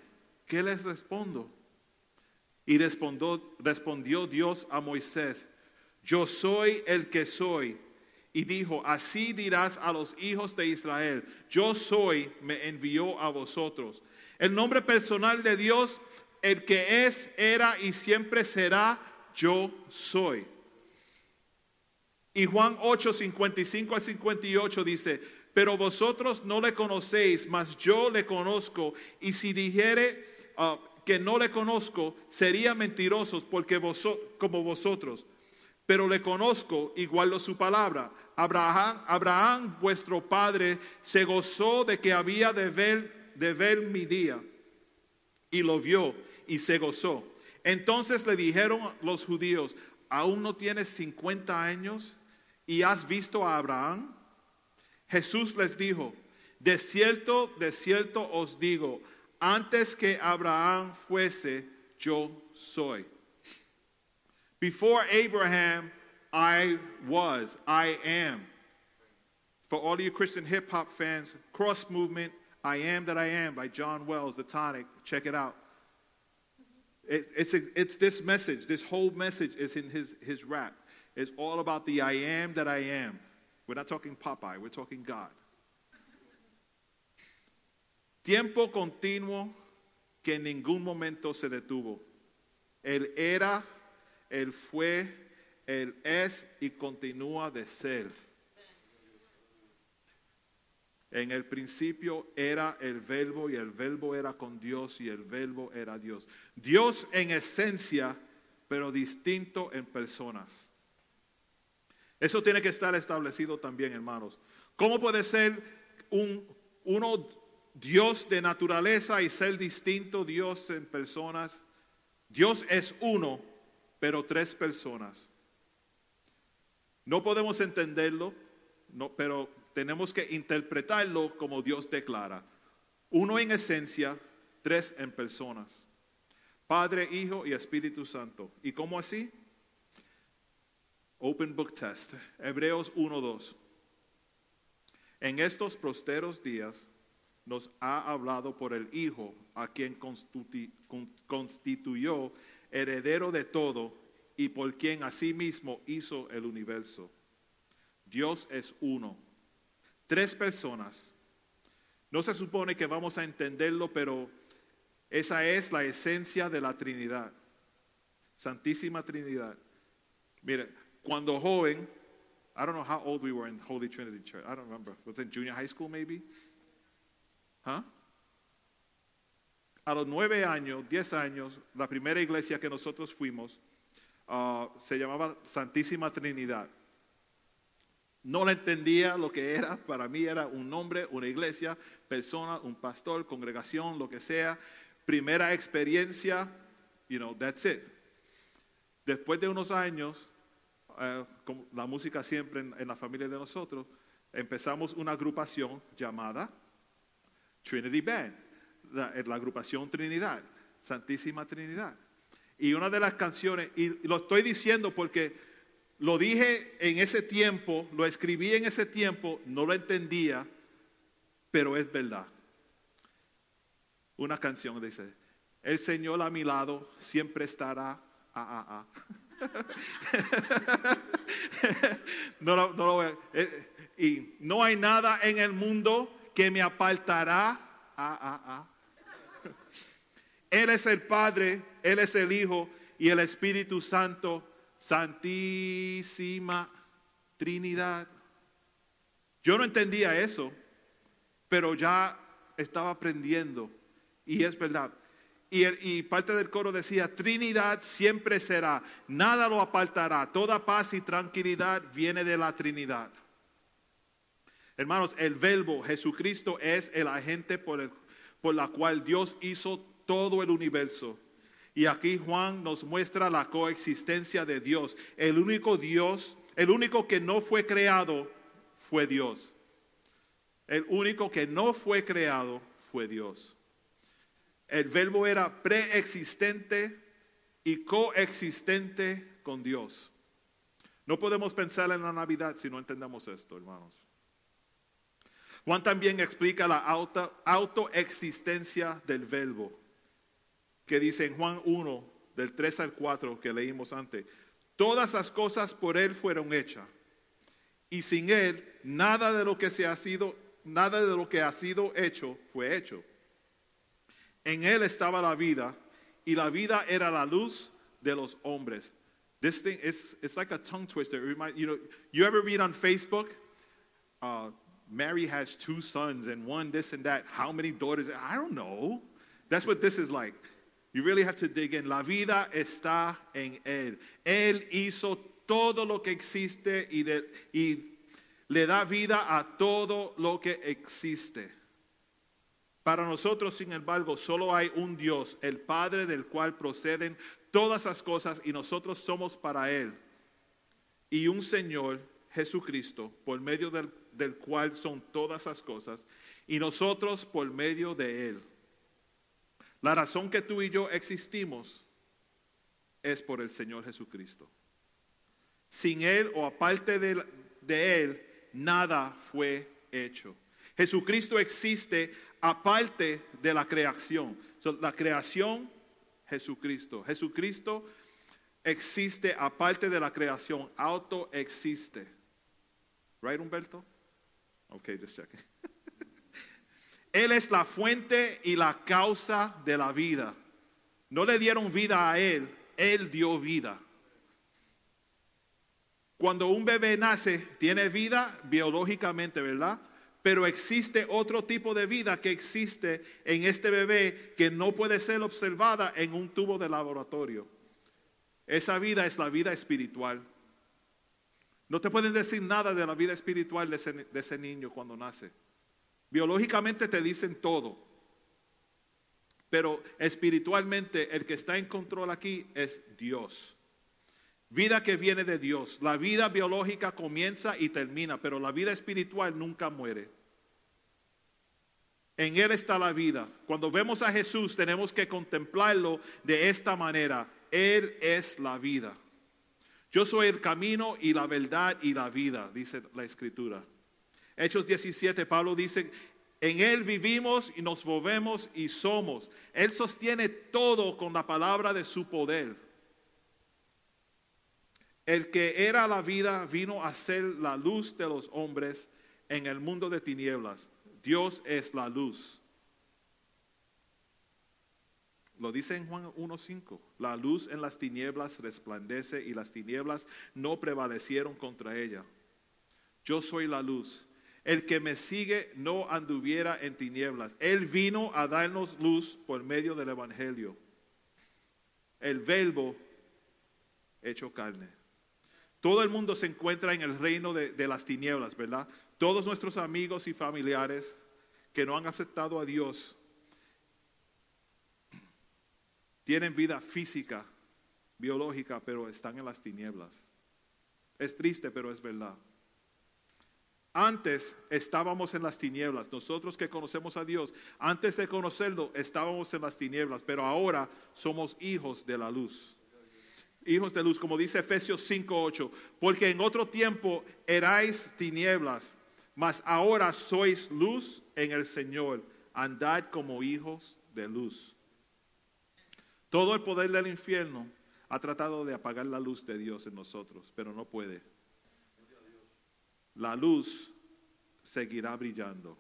¿Qué les respondo? Y respondió, respondió Dios a Moisés, yo soy el que soy. Y dijo, así dirás a los hijos de Israel, yo soy, me envió a vosotros. El nombre personal de Dios, el que es, era y siempre será, yo soy. Y Juan 8, 55 al 58 dice, pero vosotros no le conocéis, mas yo le conozco. Y si dijere ah, que no le conozco, sería mentirosos porque como vosotros. Pero le conozco y guardo su palabra. Abraham, Abraham, vuestro padre, se gozó de que había de ver, de ver mi día y lo vio y se gozó. Entonces le dijeron los judíos, ¿aún no tienes 50 años y has visto a Abraham? Jesús les dijo, de cierto, de cierto os digo, antes que Abraham fuese, yo soy. Before Abraham, I was, I am. For all you Christian hip hop fans, cross movement, I am that I am by John Wells, the tonic. Check it out. It- it's, a- it's this message, this whole message is in his, his rap. It's all about the I am that I am. We're not talking Popeye, we're talking God. Tiempo continuo que en ningún momento se detuvo. Él era, Él fue, Él es y continúa de ser. En el principio era el verbo y el verbo era con Dios y el verbo era Dios. Dios en esencia, pero distinto en personas. Eso tiene que estar establecido también, hermanos. ¿Cómo puede ser un, uno Dios de naturaleza y ser distinto Dios en personas? Dios es uno, pero tres personas. No podemos entenderlo, no, pero tenemos que interpretarlo como Dios declara. Uno en esencia, tres en personas. Padre, Hijo y Espíritu Santo. ¿Y cómo así? Open Book Test. Hebreos 1.2. En estos prosteros días nos ha hablado por el Hijo, a quien constitu- con- constituyó heredero de todo y por quien asimismo hizo el universo. Dios es uno. Tres personas. No se supone que vamos a entenderlo, pero esa es la esencia de la Trinidad. Santísima Trinidad. Mire, cuando joven, I don't know how old we were in Holy Trinity Church. I don't remember. Was it junior high school maybe? Huh? A los nueve años, diez años, la primera iglesia que nosotros fuimos ah, se llamaba Santísima Trinidad. No la entendía lo que era, para mí era un nombre, una iglesia, persona, un pastor, congregación, lo que sea. Primera experiencia, you know, that's it. Después de unos años, eh, como la música siempre en la familia de nosotros, empezamos una agrupación llamada Trinity Band, la, agrupación Trinidad, Santísima Trinidad. Y una de las canciones, y lo estoy diciendo porque lo dije en ese tiempo, lo escribí en ese tiempo, no lo entendía, pero es verdad. Una canción dice, el Señor a mi lado siempre estará. Ah, ah, ah. [laughs] no, lo- voy a- eh, y no hay nada en el mundo que me apartará. Ah, ah, ah. Él es el Padre, Él es el Hijo y el Espíritu Santo, Santísima Trinidad. Yo no entendía eso, pero ya estaba aprendiendo y es verdad. Y, el- parte del coro decía, Trinidad siempre será, nada lo apartará, toda paz y tranquilidad viene de la Trinidad. Hermanos, el verbo Jesucristo es el agente por, el, por la cual Dios hizo todo el universo. Y aquí Juan nos muestra la coexistencia de Dios. El único Dios, el único que no fue creado fue Dios. El único que no fue creado fue Dios. El verbo era preexistente y coexistente con Dios. No podemos pensar en la Navidad si no entendemos esto, hermanos. Juan también explica la auto, autoexistencia del verbo, que dice en Juan 1, del 3 al 4 que leímos antes, todas las cosas por él fueron hechas, y sin él nada de lo que se ha sido, nada de lo que ha sido hecho fue hecho. En él estaba la vida, y la vida era la luz de los hombres. This thing is it's like a tongue twister. You know, you ever read on Facebook? uh, Mary has two sons and one this and that. How many daughters? I don't know. That's what this is like. You really have to dig in. La vida está en Él. Él hizo todo lo que existe y, de- y le da vida a todo lo que existe. Para nosotros, sin embargo, solo hay un Dios, el Padre del cual proceden todas las cosas y nosotros somos para Él y un Señor Jesucristo, por medio del, del cual son todas las cosas, y nosotros por medio de Él. La razón que tú y yo existimos es por el Señor Jesucristo. Sin Él o aparte de, Él, nada fue hecho. Jesucristo existe aparte de la creación. So, la creación, Jesucristo. Jesucristo existe aparte de la creación, auto existe. Right, Humberto? Okay, just checking. [laughs] él es la fuente y la causa de la vida. No le dieron vida a él, él dio vida. Cuando un bebé nace, tiene vida biológicamente, ¿verdad? Pero existe otro tipo de vida que existe en este bebé que no puede ser observada en un tubo de laboratorio. Esa vida es la vida espiritual. No te pueden decir nada de la vida espiritual de ese, de ese niño cuando nace. Biológicamente te dicen todo. Pero espiritualmente el que está en control aquí es Dios. Vida que viene de Dios. La vida biológica comienza y termina, pero la vida espiritual nunca muere. En Él está la vida. Cuando vemos a Jesús tenemos que contemplarlo de esta manera. Él es la vida. Yo soy el camino y la verdad y la vida, dice la escritura. Hechos 17, Pablo dice, en Él vivimos y nos movemos y somos. Él sostiene todo con la palabra de su poder. El que era la vida vino a ser la luz de los hombres en el mundo de tinieblas. Dios es la luz. Lo dice en Juan 1.5. La luz en las tinieblas resplandece y las tinieblas no prevalecieron contra ella. Yo soy la luz. El que me sigue no anduviera en tinieblas. Él vino a darnos luz por medio del Evangelio. El verbo hecho carne. Todo el mundo se encuentra en el reino de, de las tinieblas, ¿verdad? Todos nuestros amigos y familiares que no han aceptado a Dios tienen vida física, biológica, pero están en las tinieblas. Es triste, pero es verdad. Antes estábamos en las tinieblas. Nosotros que conocemos a Dios, antes de conocerlo, estábamos en las tinieblas, pero ahora somos hijos de la luz. Hijos de luz, como dice Efesios 5:8, porque en otro tiempo erais tinieblas, mas ahora sois luz en el Señor. Andad como hijos de luz. Todo el poder del infierno ha tratado de apagar la luz de Dios en nosotros, pero no puede. La luz seguirá brillando.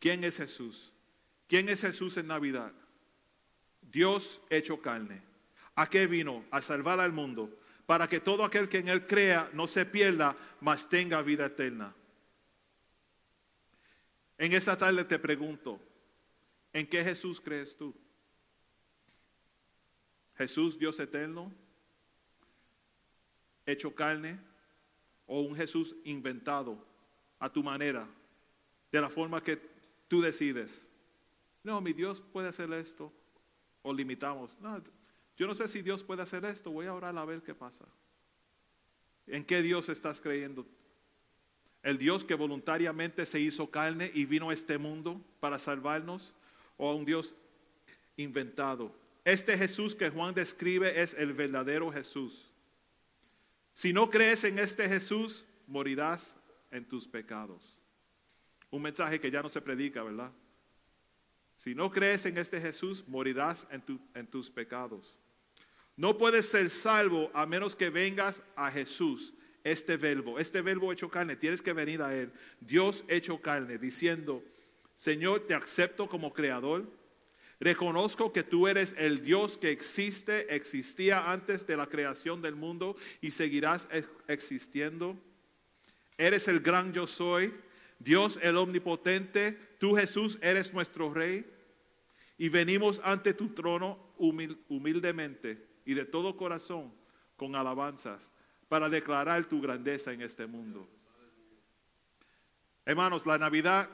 ¿Quién es Jesús? ¿Quién es Jesús en Navidad? Dios hecho carne. ¿A qué vino? A salvar al mundo, para que todo aquel que en Él crea no se pierda, mas tenga vida eterna. En esta tarde te pregunto, ¿en qué Jesús crees tú? ¿Jesús Dios eterno? ¿Hecho carne? ¿O un Jesús inventado a tu manera? De la forma que tú decides. No, mi Dios puede hacer esto. O limitamos. No, yo no sé si Dios puede hacer esto. Voy a orar a ver qué pasa. ¿En qué Dios estás creyendo? ¿El Dios que voluntariamente se hizo carne y vino a este mundo para salvarnos? ¿O un Dios inventado? Este Jesús que Juan describe es el verdadero Jesús. Si no crees en este Jesús, morirás en tus pecados. Un mensaje que ya no se predica, ¿verdad? Si no crees en este Jesús, morirás en, tu- en tus pecados. No puedes ser salvo a menos que vengas a Jesús, este verbo, este verbo hecho carne. Tienes que venir a Él, Dios hecho carne, diciendo, Señor, te acepto como creador. Reconozco que tú eres el Dios que existe, existía antes de la creación del mundo y seguirás ex- existiendo. Eres el gran yo soy, Dios el omnipotente, tú Jesús eres nuestro rey. Y venimos ante tu trono humil- humildemente y de todo corazón con alabanzas para declarar tu grandeza en este mundo. Hermanos, la Navidad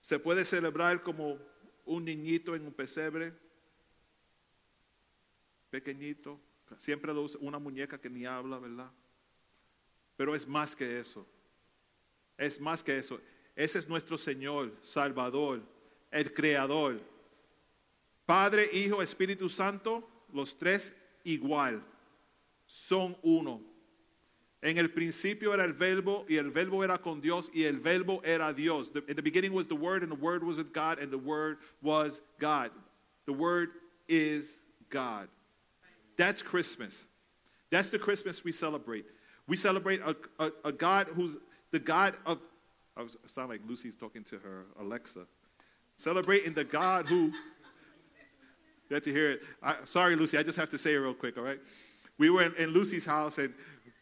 se puede celebrar como un niñito en un pesebre, pequeñito, siempre lo usa, una muñeca que ni habla, ¿verdad? Pero es más que eso. Es más que eso. Ese es nuestro Señor, Salvador, el Creador. Padre, Hijo, Espíritu Santo, los tres igual, son uno. En el principio era el verbo y el verbo era con Dios y el verbo era Dios. The- in the beginning was the word and the word was with God and the word was God. The word is God. That's Christmas. That's the Christmas we celebrate. We celebrate a, a, a God who's the God of, I sound like Lucy's talking to her Alexa. Celebrating the God who, you have to hear it. I, sorry, Lucy, I just have to say it real quick, all right? We were in, in Lucy's house and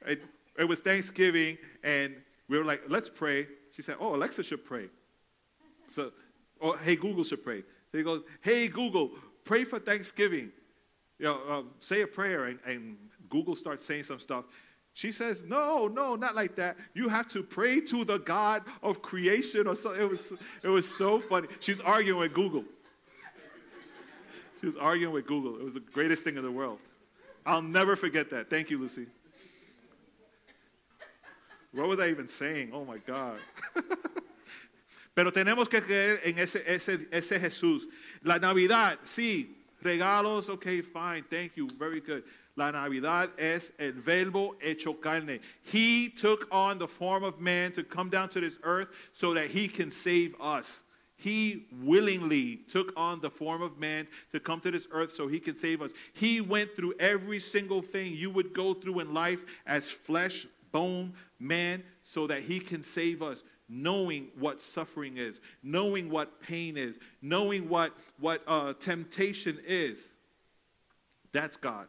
it, it was Thanksgiving and we were like, let's pray. She said, oh, Alexa should pray. So, or hey, Google should pray. So he goes, hey, Google, pray for Thanksgiving. You know, uh, say a prayer, and, and Google starts saying some stuff. She says, no, no, not like that. You have to pray to the God of creation or something. It was, it was so funny. She's arguing with Google. She was arguing with Google. It was the greatest thing in the world. I'll never forget that. Thank you, Lucy. What was I even saying? Oh my God. [laughs] Pero tenemos que creer en ese, ese, ese Jesús. La Navidad, sí, regalos, ok, fine, thank you, very good. La Navidad es el verbo hecho carne. He took on the form of man to come down to this earth so that he can save us. He willingly took on the form of man to come to this earth so he could save us. He went through every single thing you would go through in life as flesh, bone, man, so that he can save us, knowing what suffering is, knowing what pain is, knowing what, what uh, temptation is. That's God.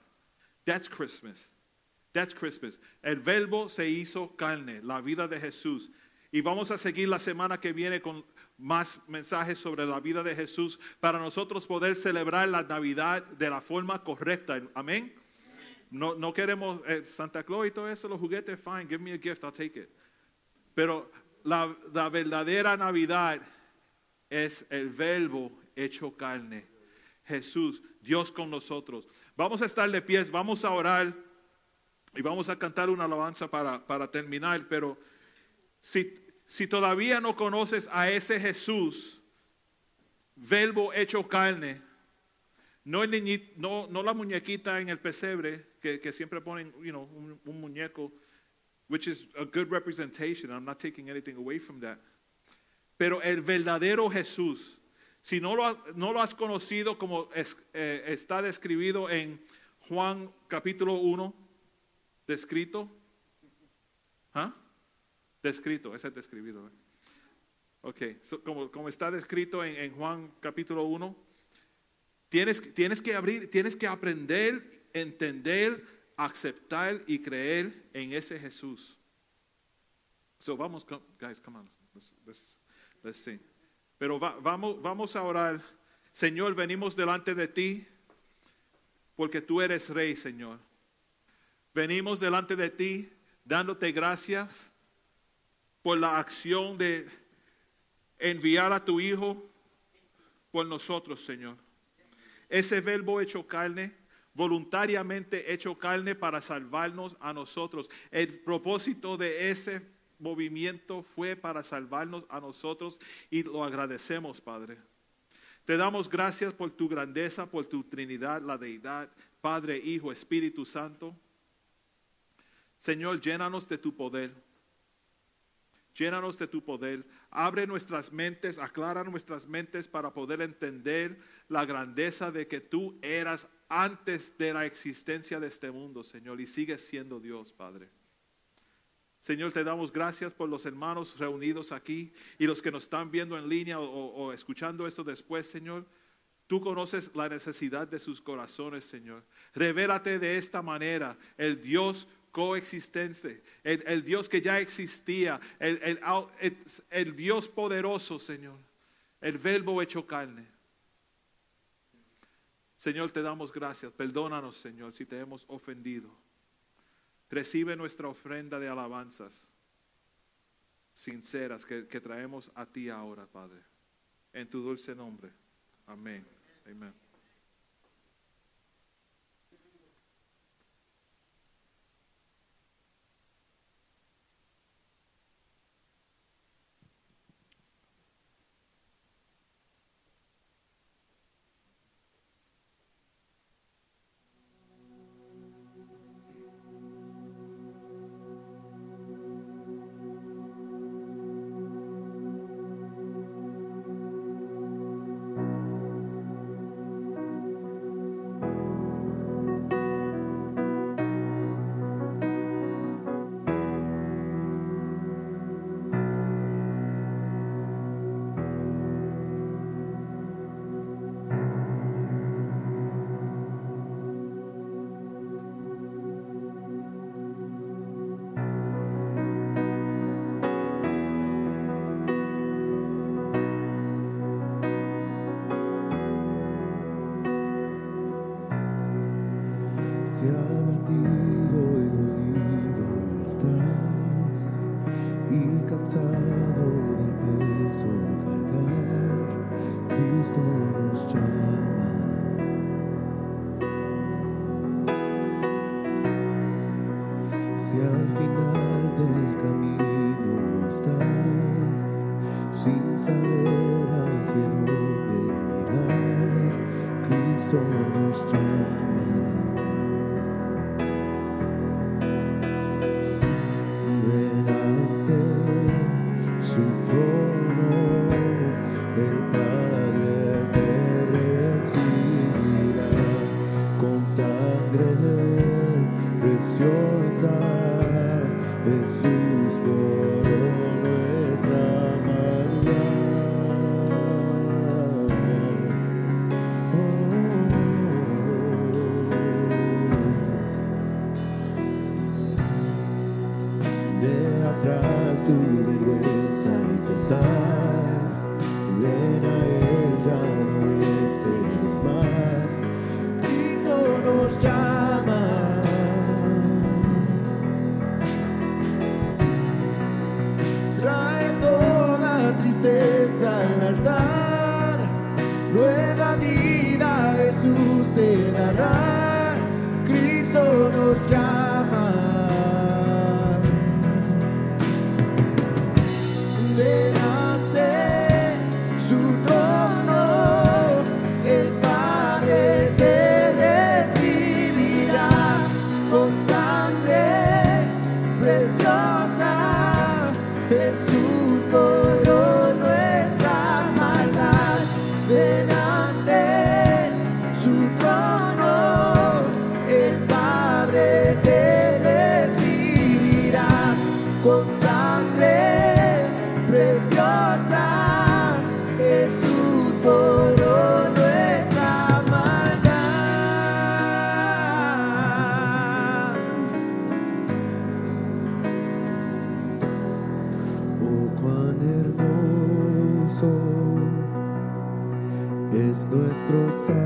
That's Christmas. That's Christmas. El verbo se hizo carne, la vida de Jesús. Y vamos a seguir la semana que viene con más mensajes sobre la vida de Jesús para nosotros poder celebrar la Navidad de la forma correcta. Amén. No, no queremos eh, Santa Claus y todo eso, los juguetes, fine, give me a gift, I'll take it. Pero la, la verdadera Navidad es el verbo hecho carne. Jesús, Dios con nosotros. Vamos a estar de pies, vamos a orar y vamos a cantar una alabanza para, para terminar, pero si, si todavía no conoces a ese Jesús, verbo hecho carne, no, el no, no la muñequita en el pesebre que, siempre ponen you know, un, muñeco, which is a good representation. I'm not taking anything away from that. Pero el verdadero Jesús, si no lo, no lo has conocido como es- eh, está describido en Juan capítulo 1, descrito. ¿Ah? Descrito, ese es describido. ¿eh? Ok, so, como, como está descrito en, en Juan capítulo 1, tienes, tienes que abrir, tienes que aprender, entender, aceptar y creer en ese Jesús. So vamos, guys, come on, let's, let's, let's. Pero va- vamos, vamos a orar. Señor, venimos delante de ti porque tú eres rey, Señor. Venimos delante de ti dándote gracias por la acción de enviar a tu Hijo por nosotros, Señor. Ese verbo hecho carne, voluntariamente hecho carne para salvarnos a nosotros. El propósito de ese movimiento fue para salvarnos a nosotros y lo agradecemos, Padre. Te damos gracias por tu grandeza, por tu Trinidad, la deidad, Padre, Hijo, Espíritu Santo. Señor, llénanos de tu poder. Llénanos de tu poder. Abre nuestras mentes, aclara nuestras mentes para poder entender la grandeza de que tú eras antes de la existencia de este mundo, Señor, y sigues siendo Dios, Padre. Señor, te damos gracias por los hermanos reunidos aquí y los que nos están viendo en línea o, o- escuchando esto después, Señor. Tú conoces la necesidad de sus corazones, Señor. Revélate de esta manera, el Dios coexistente, el, el Dios que ya existía, el, el- el- Dios poderoso, Señor, el verbo hecho carne. Señor, te damos gracias. Perdónanos, Señor, si te hemos ofendido. Recibe nuestra ofrenda de alabanzas sinceras que, que traemos a ti ahora, Padre. En tu dulce nombre. Amén. Amén. nuestro Salvador.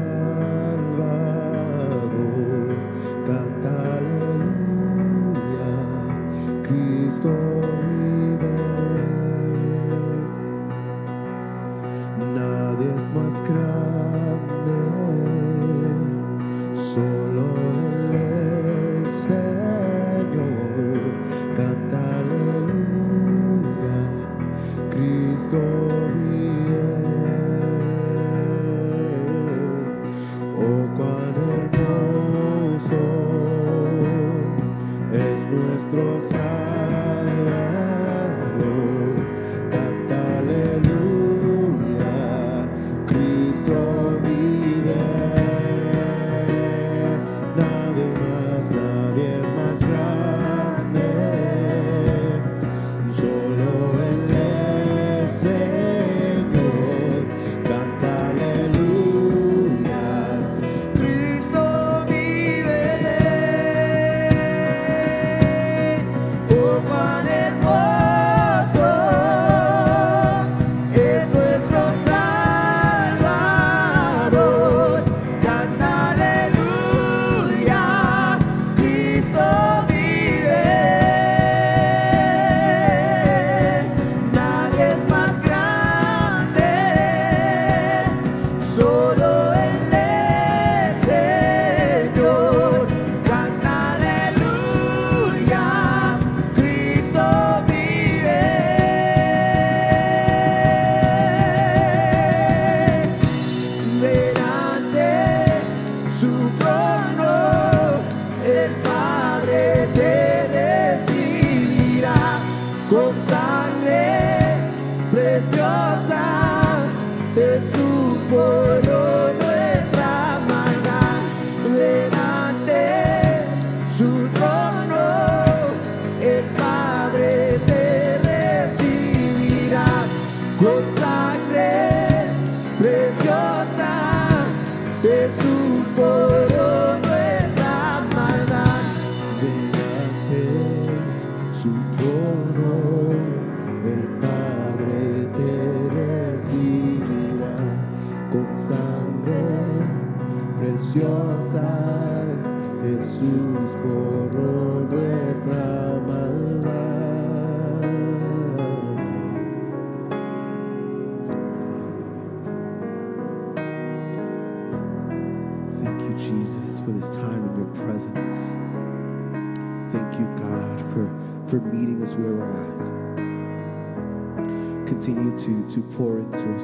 Canta aleluya, Cristo vive. Nadie es más grande.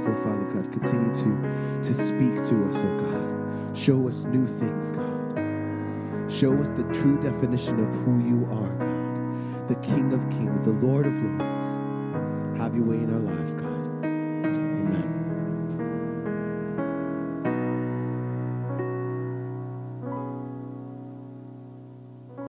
us, Lord Father God. Continue to, to speak to us, oh God. Show us new things, God. Show us the true definition of who you are, God. The King of Kings, the Lord of Lords. Have your way in our lives, God.